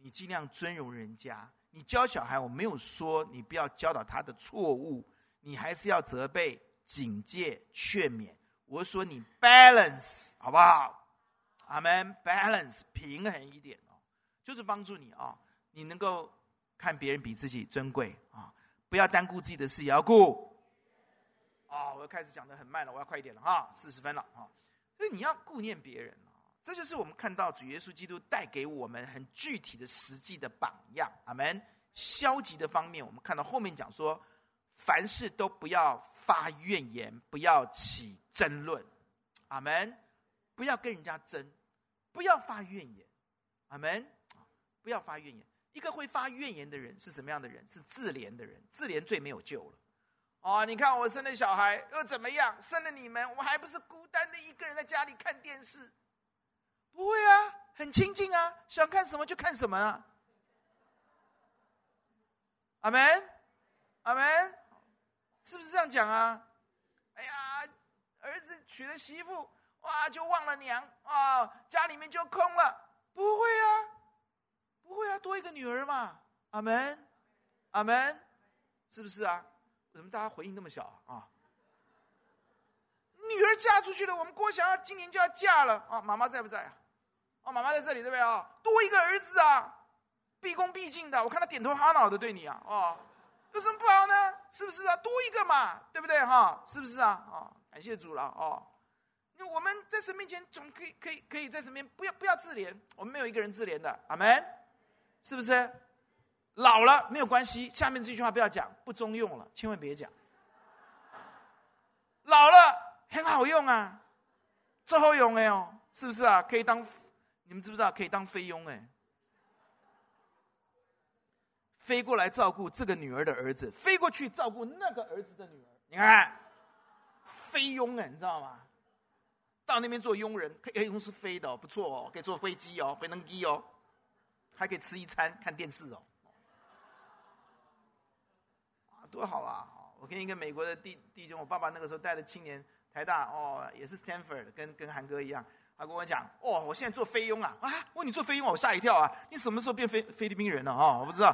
你尽量尊荣人家。你教小孩，我没有说你不要教导他的错误，你还是要责备、警戒、劝勉。我说你 balance 好不好？阿门，balance 平衡一点哦，就是帮助你啊，你能够看别人比自己尊贵啊，不要单顾自己的事，也要顾。啊，我要开始讲的很慢了，我要快一点了哈，四十分了哈，所以你要顾念别人。这就是我们看到主耶稣基督带给我们很具体的、实际的榜样。阿门。消极的方面，我们看到后面讲说，凡事都不要发怨言，不要起争论。阿门。不要跟人家争，不要发怨言。阿门。不要发怨言。一个会发怨言的人是什么样的人？是自怜的人。自怜最没有救了。哦，你看我生了小孩又怎么样？生了你们，我还不是孤单的一个人在家里看电视。不会啊，很亲近啊，想看什么就看什么啊。阿门，阿门，是不是这样讲啊？哎呀，儿子娶了媳妇，哇，就忘了娘啊，家里面就空了。不会啊，不会啊，多一个女儿嘛。阿门，阿门，是不是啊？怎么大家回应那么小啊？女儿嫁出去了，我们郭翔今年就要嫁了啊。妈妈在不在啊？哦，妈妈在这里，对不对啊？多一个儿子啊，毕恭毕敬的，我看他点头哈脑的对你啊，哦，有什么不好呢？是不是啊？多一个嘛，对不对哈？是不是啊？啊，感谢主了哦。那我们在神面前总可以可以可以在神面前不要不要自怜，我们没有一个人自怜的，阿门，是不是？老了没有关系，下面这句话不要讲，不中用了，千万别讲。老了很好用啊，最后用的哦，是不是啊？可以当。你们知不知道可以当菲佣？哎，飞过来照顾这个女儿的儿子，飞过去照顾那个儿子的女儿。你看，菲佣哎，你知道吗？到那边做佣人，可以佣是飞的哦，不错哦，可以坐飞机哦，飞能机哦，还可以吃一餐，看电视哦，啊，多好啊！我跟一个美国的弟弟兄，我爸爸那个时候带的青年台大哦，也是 Stanford，跟跟韩哥一样。他跟我讲：“哦，我现在做菲佣啊！啊，问你做菲佣，我吓一跳啊！你什么时候变菲菲律宾人了啊？我不知道。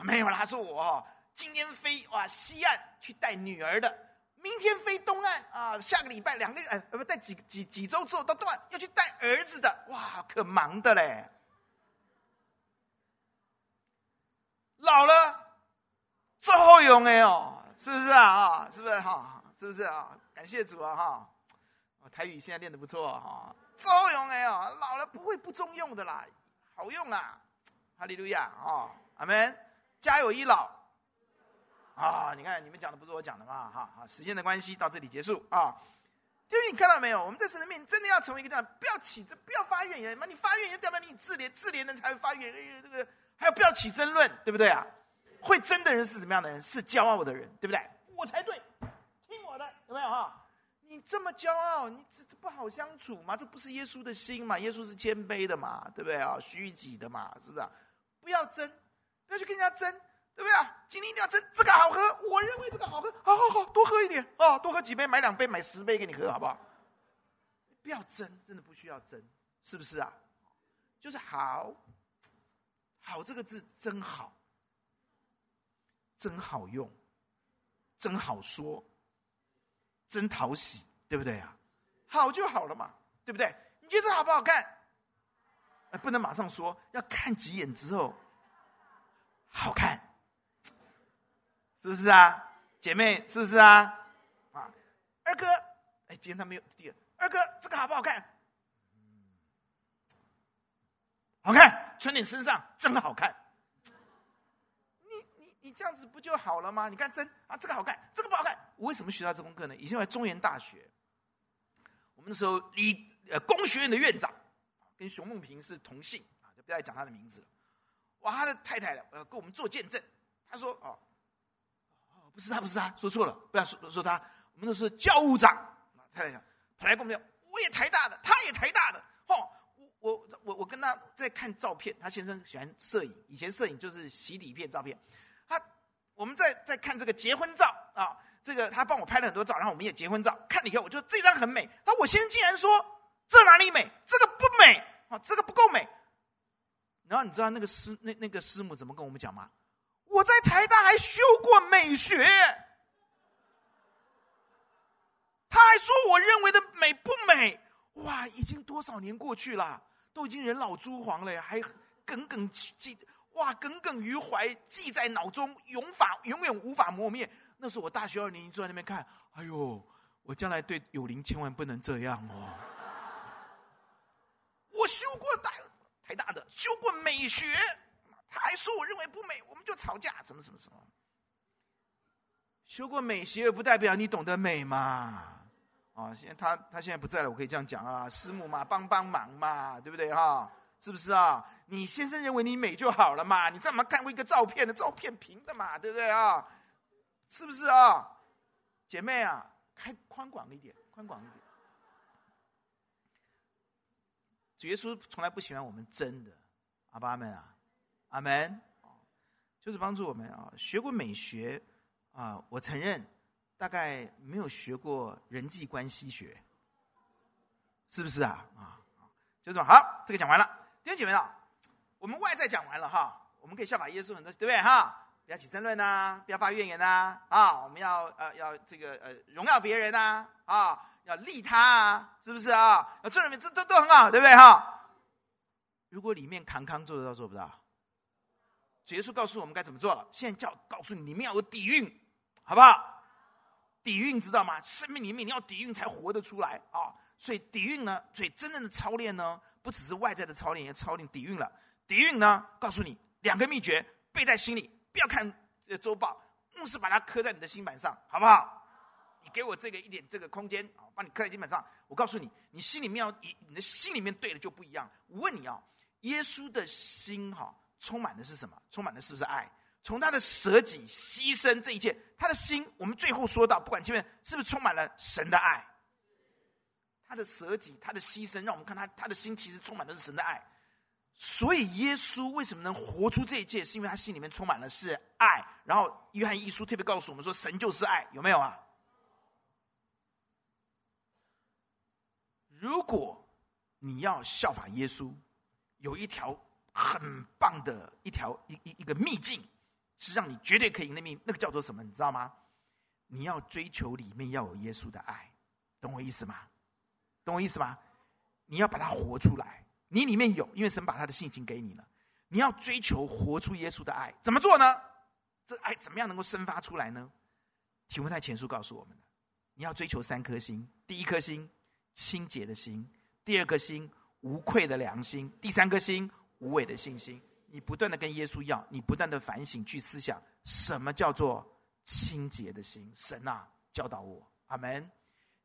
没有啦，他说我今天飞哇西岸去带女儿的，明天飞东岸啊，下个礼拜两个月，哎，不带几几几周之后到东岸要去带儿子的，哇，可忙的嘞！老了做后用哎哦，是不是啊？啊，是不是哈？是不是啊？感谢主啊哈！台语现在练得不错哈。”作用哎哦，老了不会不中用的啦，好用啊！哈利路亚啊，阿门！家有一老啊，你看你们讲的不是我讲的嘛哈！好，时间的关系到这里结束啊。就是你看到没有？我们在神的面真的要成为一个这样，不要起争，不要发怨言嘛！你发怨言代表你自怜，自怜人才会发怨。哎呀，这个还有不要起争论，对不对啊？会争的人是什么样的人？是骄傲的人，对不对？我才对，听我的，有没有哈？你这么骄傲，你这不好相处吗？这不是耶稣的心嘛？耶稣是谦卑的嘛，对不对啊？虚己的嘛，是不是啊？不要争，不要去跟人家争，对不对啊？今天一定要争，这个好喝，我认为这个好喝，好好好，多喝一点啊，多喝几杯，买两杯，买十杯给你喝，好不好？不要争，真的不需要争，是不是啊？就是好，好这个字真好，真好用，真好说。真讨喜，对不对啊？好就好了嘛，对不对？你觉得好不好看？不能马上说，要看几眼之后，好看，是不是啊？姐妹，是不是啊？啊，二哥，哎，今天他没有第二。二哥，这个好不好看？好看，穿你身上真好看。这样子不就好了吗？你看针啊，这个好看，这个不好看。我为什么学到这功课呢？以前我在中原大学，我们那时候理呃工学院的院长跟熊梦平是同姓啊，就不要再讲他的名字了。哇，他的太太呃跟我们做见证，他说哦，哦不是他，不是他，说错了，不要说说他，我们那是教务长。太太讲，他来跟我们讲，我也台大的，他也台大的，哦。我我我跟他在看照片，他先生喜欢摄影，以前摄影就是洗底片照片。我们在在看这个结婚照啊，这个他帮我拍了很多照，然后我们也结婚照。看了以后，我觉得这张很美。那我先竟然说这哪里美？这个不美啊，这个不够美。然后你知道那个师那那个师母怎么跟我们讲吗？我在台大还修过美学，他还说我认为的美不美？哇，已经多少年过去了。都已经人老珠黄了呀，还耿耿记，哇，耿耿于怀，记在脑中，永法永远无法磨灭。那时候我大学二年级坐在那边看，哎呦，我将来对有灵千万不能这样哦。<laughs> 我修过大台大的，修过美学，他还说我认为不美，我们就吵架，什么什么什么。修过美学不代表你懂得美嘛。啊，现在他他现在不在了，我可以这样讲啊，师母嘛，帮帮忙嘛，对不对哈？是不是啊？你先生认为你美就好了嘛，你干嘛看过一个照片的照片平的嘛，对不对啊？是不是啊？姐妹啊，开宽广一点，宽广一点。主耶稣从来不喜欢我们真的，阿爸阿们啊，阿门。就是帮助我们啊，学过美学啊，我承认。大概没有学过人际关系学，是不是啊？啊，就这么好，这个讲完了。弟兄姐妹啊，我们外在讲完了哈，我们可以效法耶稣很多，对不对哈？不要起争论呐，不要发怨言呐，啊，我们要呃要这个呃荣耀别人呐，啊，要利他啊，是不是啊？要做人民，这都都很好，对不对哈？如果里面康康做得到做不到？主耶稣告诉我们该怎么做了，现在叫告诉你，里面要有底蕴，好不好？底蕴知道吗？生命里面你要底蕴才活得出来啊！所以底蕴呢，所以真正的操练呢，不只是外在的操练，也操练底蕴了。底蕴呢，告诉你两个秘诀：背在心里，不要看这周报，牧师把它刻在你的心板上，好不好？你给我这个一点这个空间啊，帮你刻在心板上。我告诉你，你心里面要你你的心里面对了就不一样。我问你啊，耶稣的心哈，充满的是什么？充满的是不是爱？从他的舍己牺牲这一切，他的心，我们最后说到，不管前面是不是充满了神的爱，他的舍己，他的牺牲，让我们看他他的心其实充满的是神的爱。所以耶稣为什么能活出这一切，是因为他心里面充满了是爱。然后约翰一书特别告诉我们说，神就是爱，有没有啊？如果你要效法耶稣，有一条很棒的一条一一一个秘境。是让你绝对可以赢的命，那个叫做什么？你知道吗？你要追求里面要有耶稣的爱，懂我意思吗？懂我意思吗？你要把它活出来，你里面有，因为神把他的性情给你了。你要追求活出耶稣的爱，怎么做呢？这爱怎么样能够生发出来呢？提摩太前书告诉我们的，你要追求三颗心：第一颗心清洁的心，第二颗心无愧的良心，第三颗心无伪的信心。你不断的跟耶稣要，你不断的反省去思想，什么叫做清洁的心？神啊，教导我，阿门。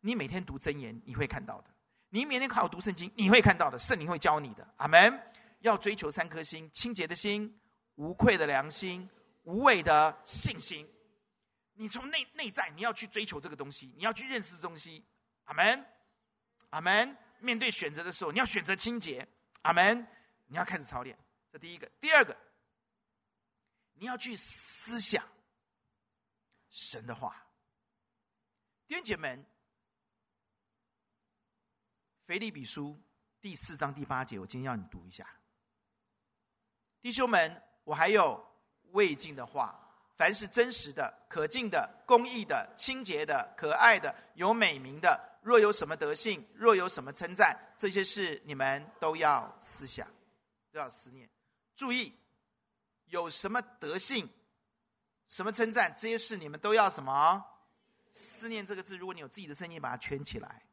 你每天读箴言，你会看到的；你每天好好读圣经，你会看到的。圣灵会教你的，阿门。要追求三颗心：清洁的心、无愧的良心、无畏的信心。你从内内在，你要去追求这个东西，你要去认识东西，阿门，阿门。面对选择的时候，你要选择清洁，阿门。你要开始操练。这第一个，第二个，你要去思想神的话。弟兄姐妹，腓立比书第四章第八节，我今天要你读一下。弟兄们，我还有未尽的话：凡是真实的、可敬的、公义的、清洁的、可爱的、有美名的，若有什么德性，若有什么称赞，这些事你们都要思想，都要思念。注意，有什么德性，什么称赞，这些事你们都要什么？思念这个字，如果你有自己的声音，把它圈起来。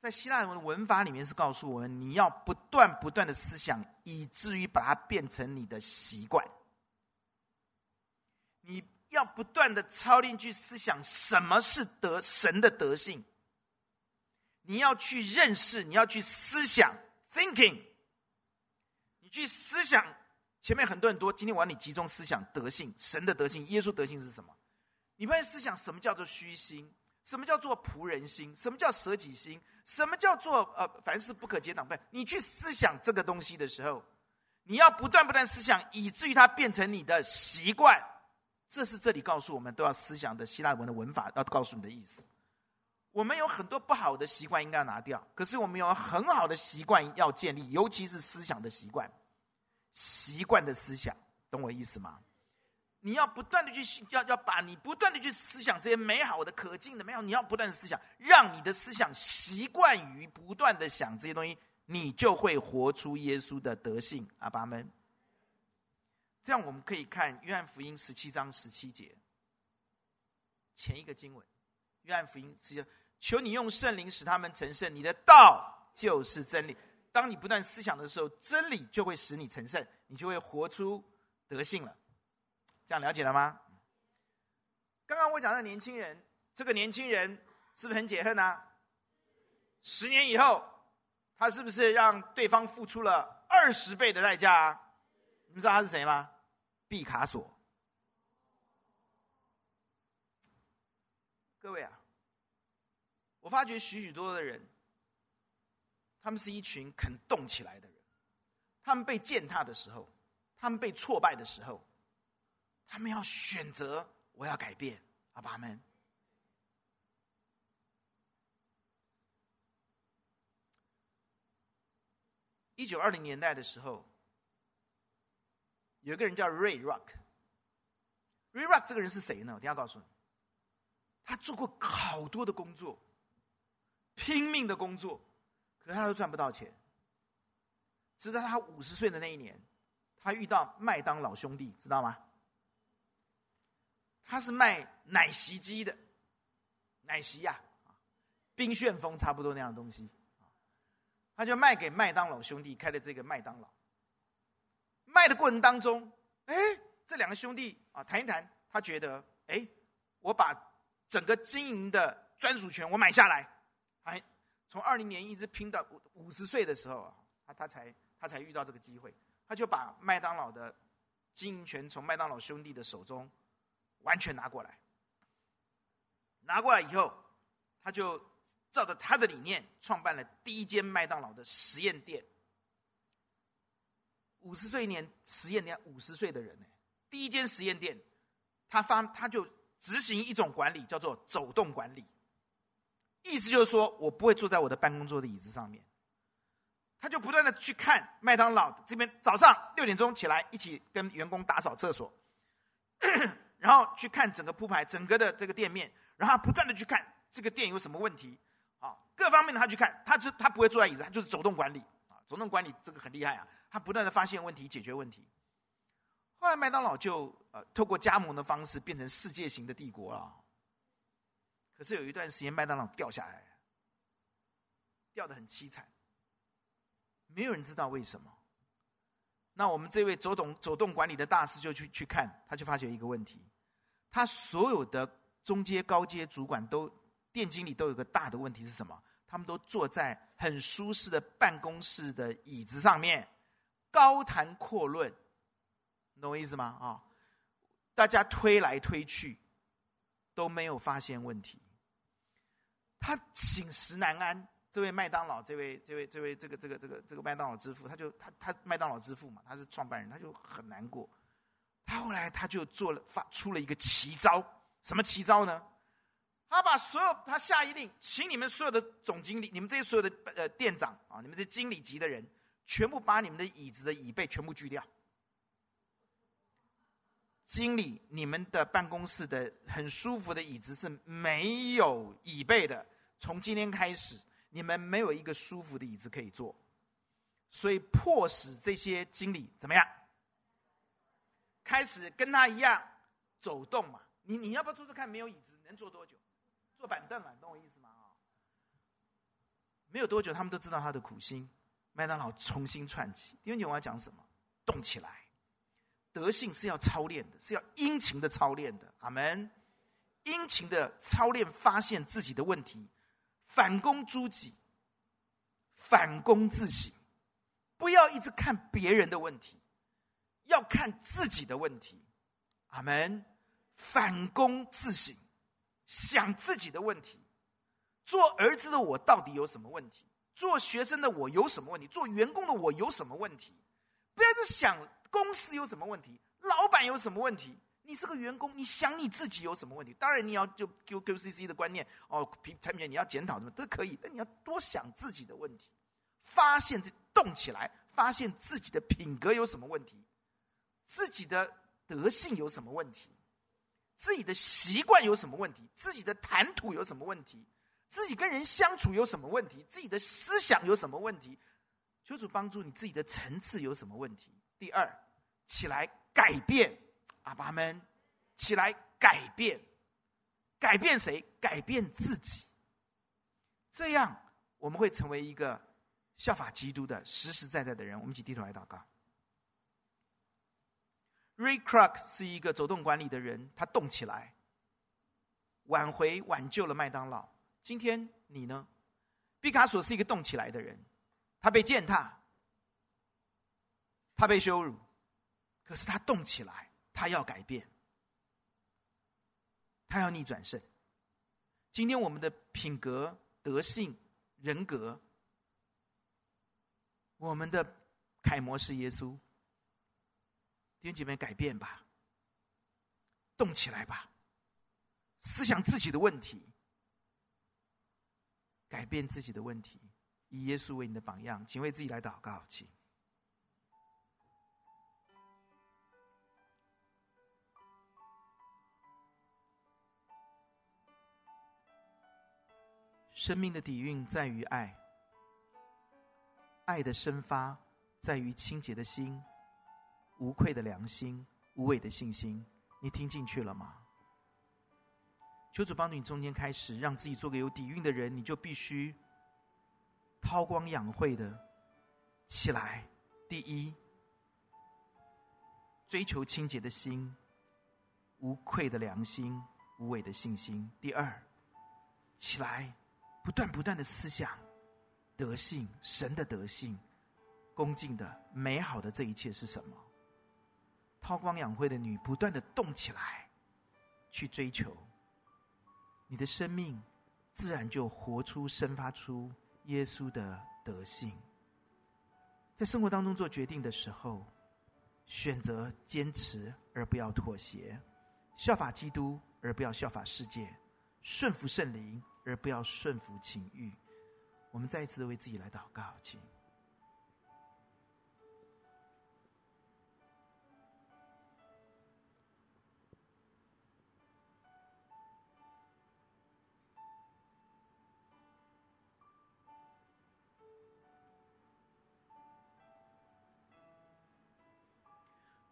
在希腊文的文法里面是告诉我们，你要不断不断的思想，以至于把它变成你的习惯。你要不断的操练去思想什么是德神的德性。你要去认识，你要去思想，thinking。你去思想，前面很多很多，今天我要你集中思想德性，神的德性，耶稣德性是什么？你不要思想什么叫做虚心，什么叫做仆人心，什么叫舍己心，什么叫做呃凡事不可结党派。你去思想这个东西的时候，你要不断不断思想，以至于它变成你的习惯。这是这里告诉我们都要思想的希腊文的文法，要告诉你的意思。我们有很多不好的习惯应该要拿掉，可是我们有很好的习惯要建立，尤其是思想的习惯，习惯的思想，懂我意思吗？你要不断的去，要要把你不断的去思想这些美好的、可敬的、美好，你要不断的思想，让你的思想习惯于不断的想这些东西，你就会活出耶稣的德性。阿爸们，这样我们可以看约翰福音十七章十七节前一个经文，约翰福音十七，求你用圣灵使他们成圣，你的道就是真理。当你不断思想的时候，真理就会使你成圣，你就会活出德性了。这样了解了吗？刚刚我讲的年轻人，这个年轻人是不是很解恨啊？十年以后，他是不是让对方付出了二十倍的代价啊？你们知道他是谁吗？毕卡索。各位啊，我发觉许许多多的人，他们是一群肯动起来的人。他们被践踏的时候，他们被挫败的时候。他们要选择，我要改变，阿爸们。一九二零年代的时候，有一个人叫 Ray Rock。Ray Rock 这个人是谁呢？我等下告诉你。他做过好多的工作，拼命的工作，可是他都赚不到钱。直到他五十岁的那一年，他遇到麦当劳兄弟，知道吗？他是卖奶昔机的，奶昔呀，冰旋风差不多那样的东西，他就卖给麦当劳兄弟开的这个麦当劳。卖的过程当中，哎，这两个兄弟啊谈一谈，他觉得，哎，我把整个经营的专属权我买下来，还从二零年一直拼到五五十岁的时候啊，他他才他才遇到这个机会，他就把麦当劳的经营权从麦当劳兄弟的手中。完全拿过来，拿过来以后，他就照着他的理念创办了第一间麦当劳的实验店。五十岁年实验店，五十岁的人呢，第一间实验店，他发他就执行一种管理，叫做走动管理。意思就是说我不会坐在我的办公桌的椅子上面，他就不断的去看麦当劳这边，早上六点钟起来，一起跟员工打扫厕所。然后去看整个铺排，整个的这个店面，然后不断的去看这个店有什么问题，啊，各方面的他去看，他就他不会坐在椅子，他就是走动管理，啊，走动管理这个很厉害啊，他不断的发现问题，解决问题。后来麦当劳就呃透过加盟的方式变成世界型的帝国了，可是有一段时间麦当劳掉下来，掉的很凄惨，没有人知道为什么。那我们这位走动走动管理的大师就去去看，他就发觉一个问题。他所有的中阶、高阶主管都店经理都有个大的问题是什么？他们都坐在很舒适的办公室的椅子上面，高谈阔论，懂我意思吗？啊，大家推来推去，都没有发现问题。他寝食难安。这位麦当劳，这位这位这位这个这个这个这个麦当劳之父，他就他他麦当劳之父嘛，他是创办人，他就很难过。他后来他就做了发出了一个奇招，什么奇招呢？他把所有他下一令，请你们所有的总经理，你们这些所有的呃店长啊，你们这经理级的人，全部把你们的椅子的椅背全部锯掉。经理，你们的办公室的很舒服的椅子是没有椅背的，从今天开始，你们没有一个舒服的椅子可以坐，所以迫使这些经理怎么样？开始跟他一样走动嘛，你你要不要坐坐看？没有椅子能坐多久？坐板凳嘛，懂我意思吗？啊，没有多久，他们都知道他的苦心。麦当劳重新串起。第二点我要讲什么？动起来，德性是要操练的，是要殷勤的操练的。阿门。殷勤的操练，发现自己的问题，反躬诸己，反躬自省，不要一直看别人的问题，要看自己的问题。阿门。反躬自省，想自己的问题。做儿子的我到底有什么问题？做学生的我有什么问题？做员工的我有什么问题？不要再想公司有什么问题，老板有什么问题。你是个员工，你想你自己有什么问题？当然你要就 Q Q C C 的观念哦，产品你要检讨什么都可以，但你要多想自己的问题，发现这动起来，发现自己的品格有什么问题，自己的德性有什么问题，自己的习惯有什么问题，自己的谈吐有什么问题，自己跟人相处有什么问题，自己的思想有什么问题，求主帮助你自己的层次有什么问题。第二，起来改变。阿爸们，起来改变，改变谁？改变自己。这样，我们会成为一个效法基督的实实在在的人。我们一起低头来祷告。Ray Kroc 是一个走动管理的人，他动起来，挽回、挽救了麦当劳。今天你呢？毕卡索是一个动起来的人，他被践踏，他被羞辱，可是他动起来。他要改变，他要逆转胜。今天我们的品格、德性、人格，我们的楷模是耶稣。弟兄姐妹，改变吧，动起来吧，思想自己的问题，改变自己的问题，以耶稣为你的榜样，请为自己来祷告，请。生命的底蕴在于爱，爱的生发在于清洁的心、无愧的良心、无畏的信心。你听进去了吗？求主帮助你，中间开始让自己做个有底蕴的人，你就必须韬光养晦的起来。第一，追求清洁的心、无愧的良心、无畏的信心。第二，起来。不断不断的思想，德性，神的德性，恭敬的、美好的这一切是什么？韬光养晦的你，不断的动起来，去追求，你的生命自然就活出、生发出耶稣的德性。在生活当中做决定的时候，选择坚持而不要妥协，效法基督而不要效法世界，顺服圣灵。而不要顺服情欲。我们再一次的为自己来祷告，请。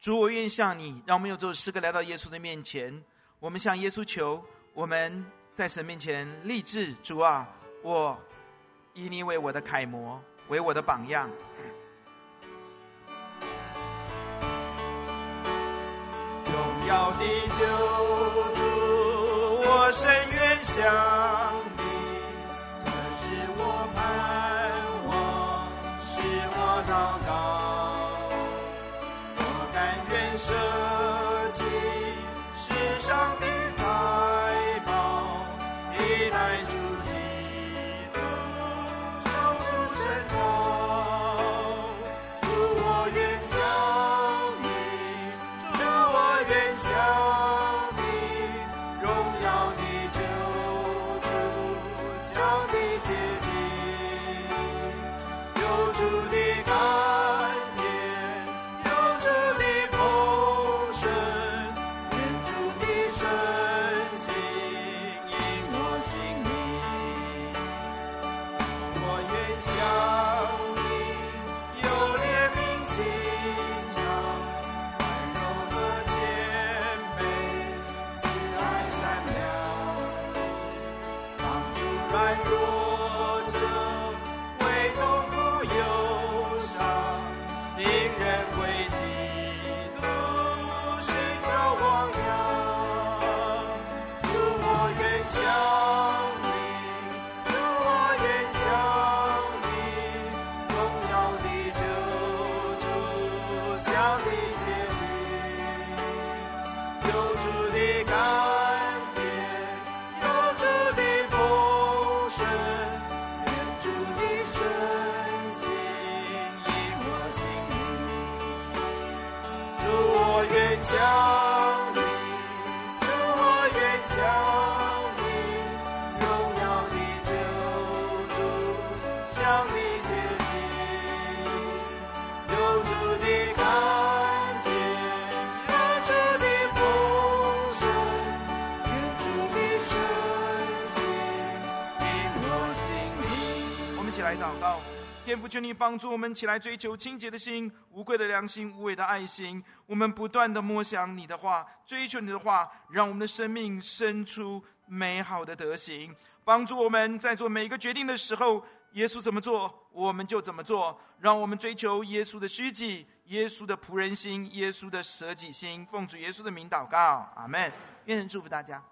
主，我愿向你，让我们用这首诗歌来到耶稣的面前。我们向耶稣求，我们。在神面前立志，主啊，我以你为我的楷模，为我的榜样。荣耀的救主，我深愿想注定求你帮助我们起来追求清洁的心、无愧的良心、无伪的爱心。我们不断的默想你的话，追求你的话，让我们的生命生出美好的德行。帮助我们在做每一个决定的时候，耶稣怎么做，我们就怎么做。让我们追求耶稣的虚己、耶稣的仆人心、耶稣的舍己心。奉主耶稣的名祷告，阿门。愿神祝福大家。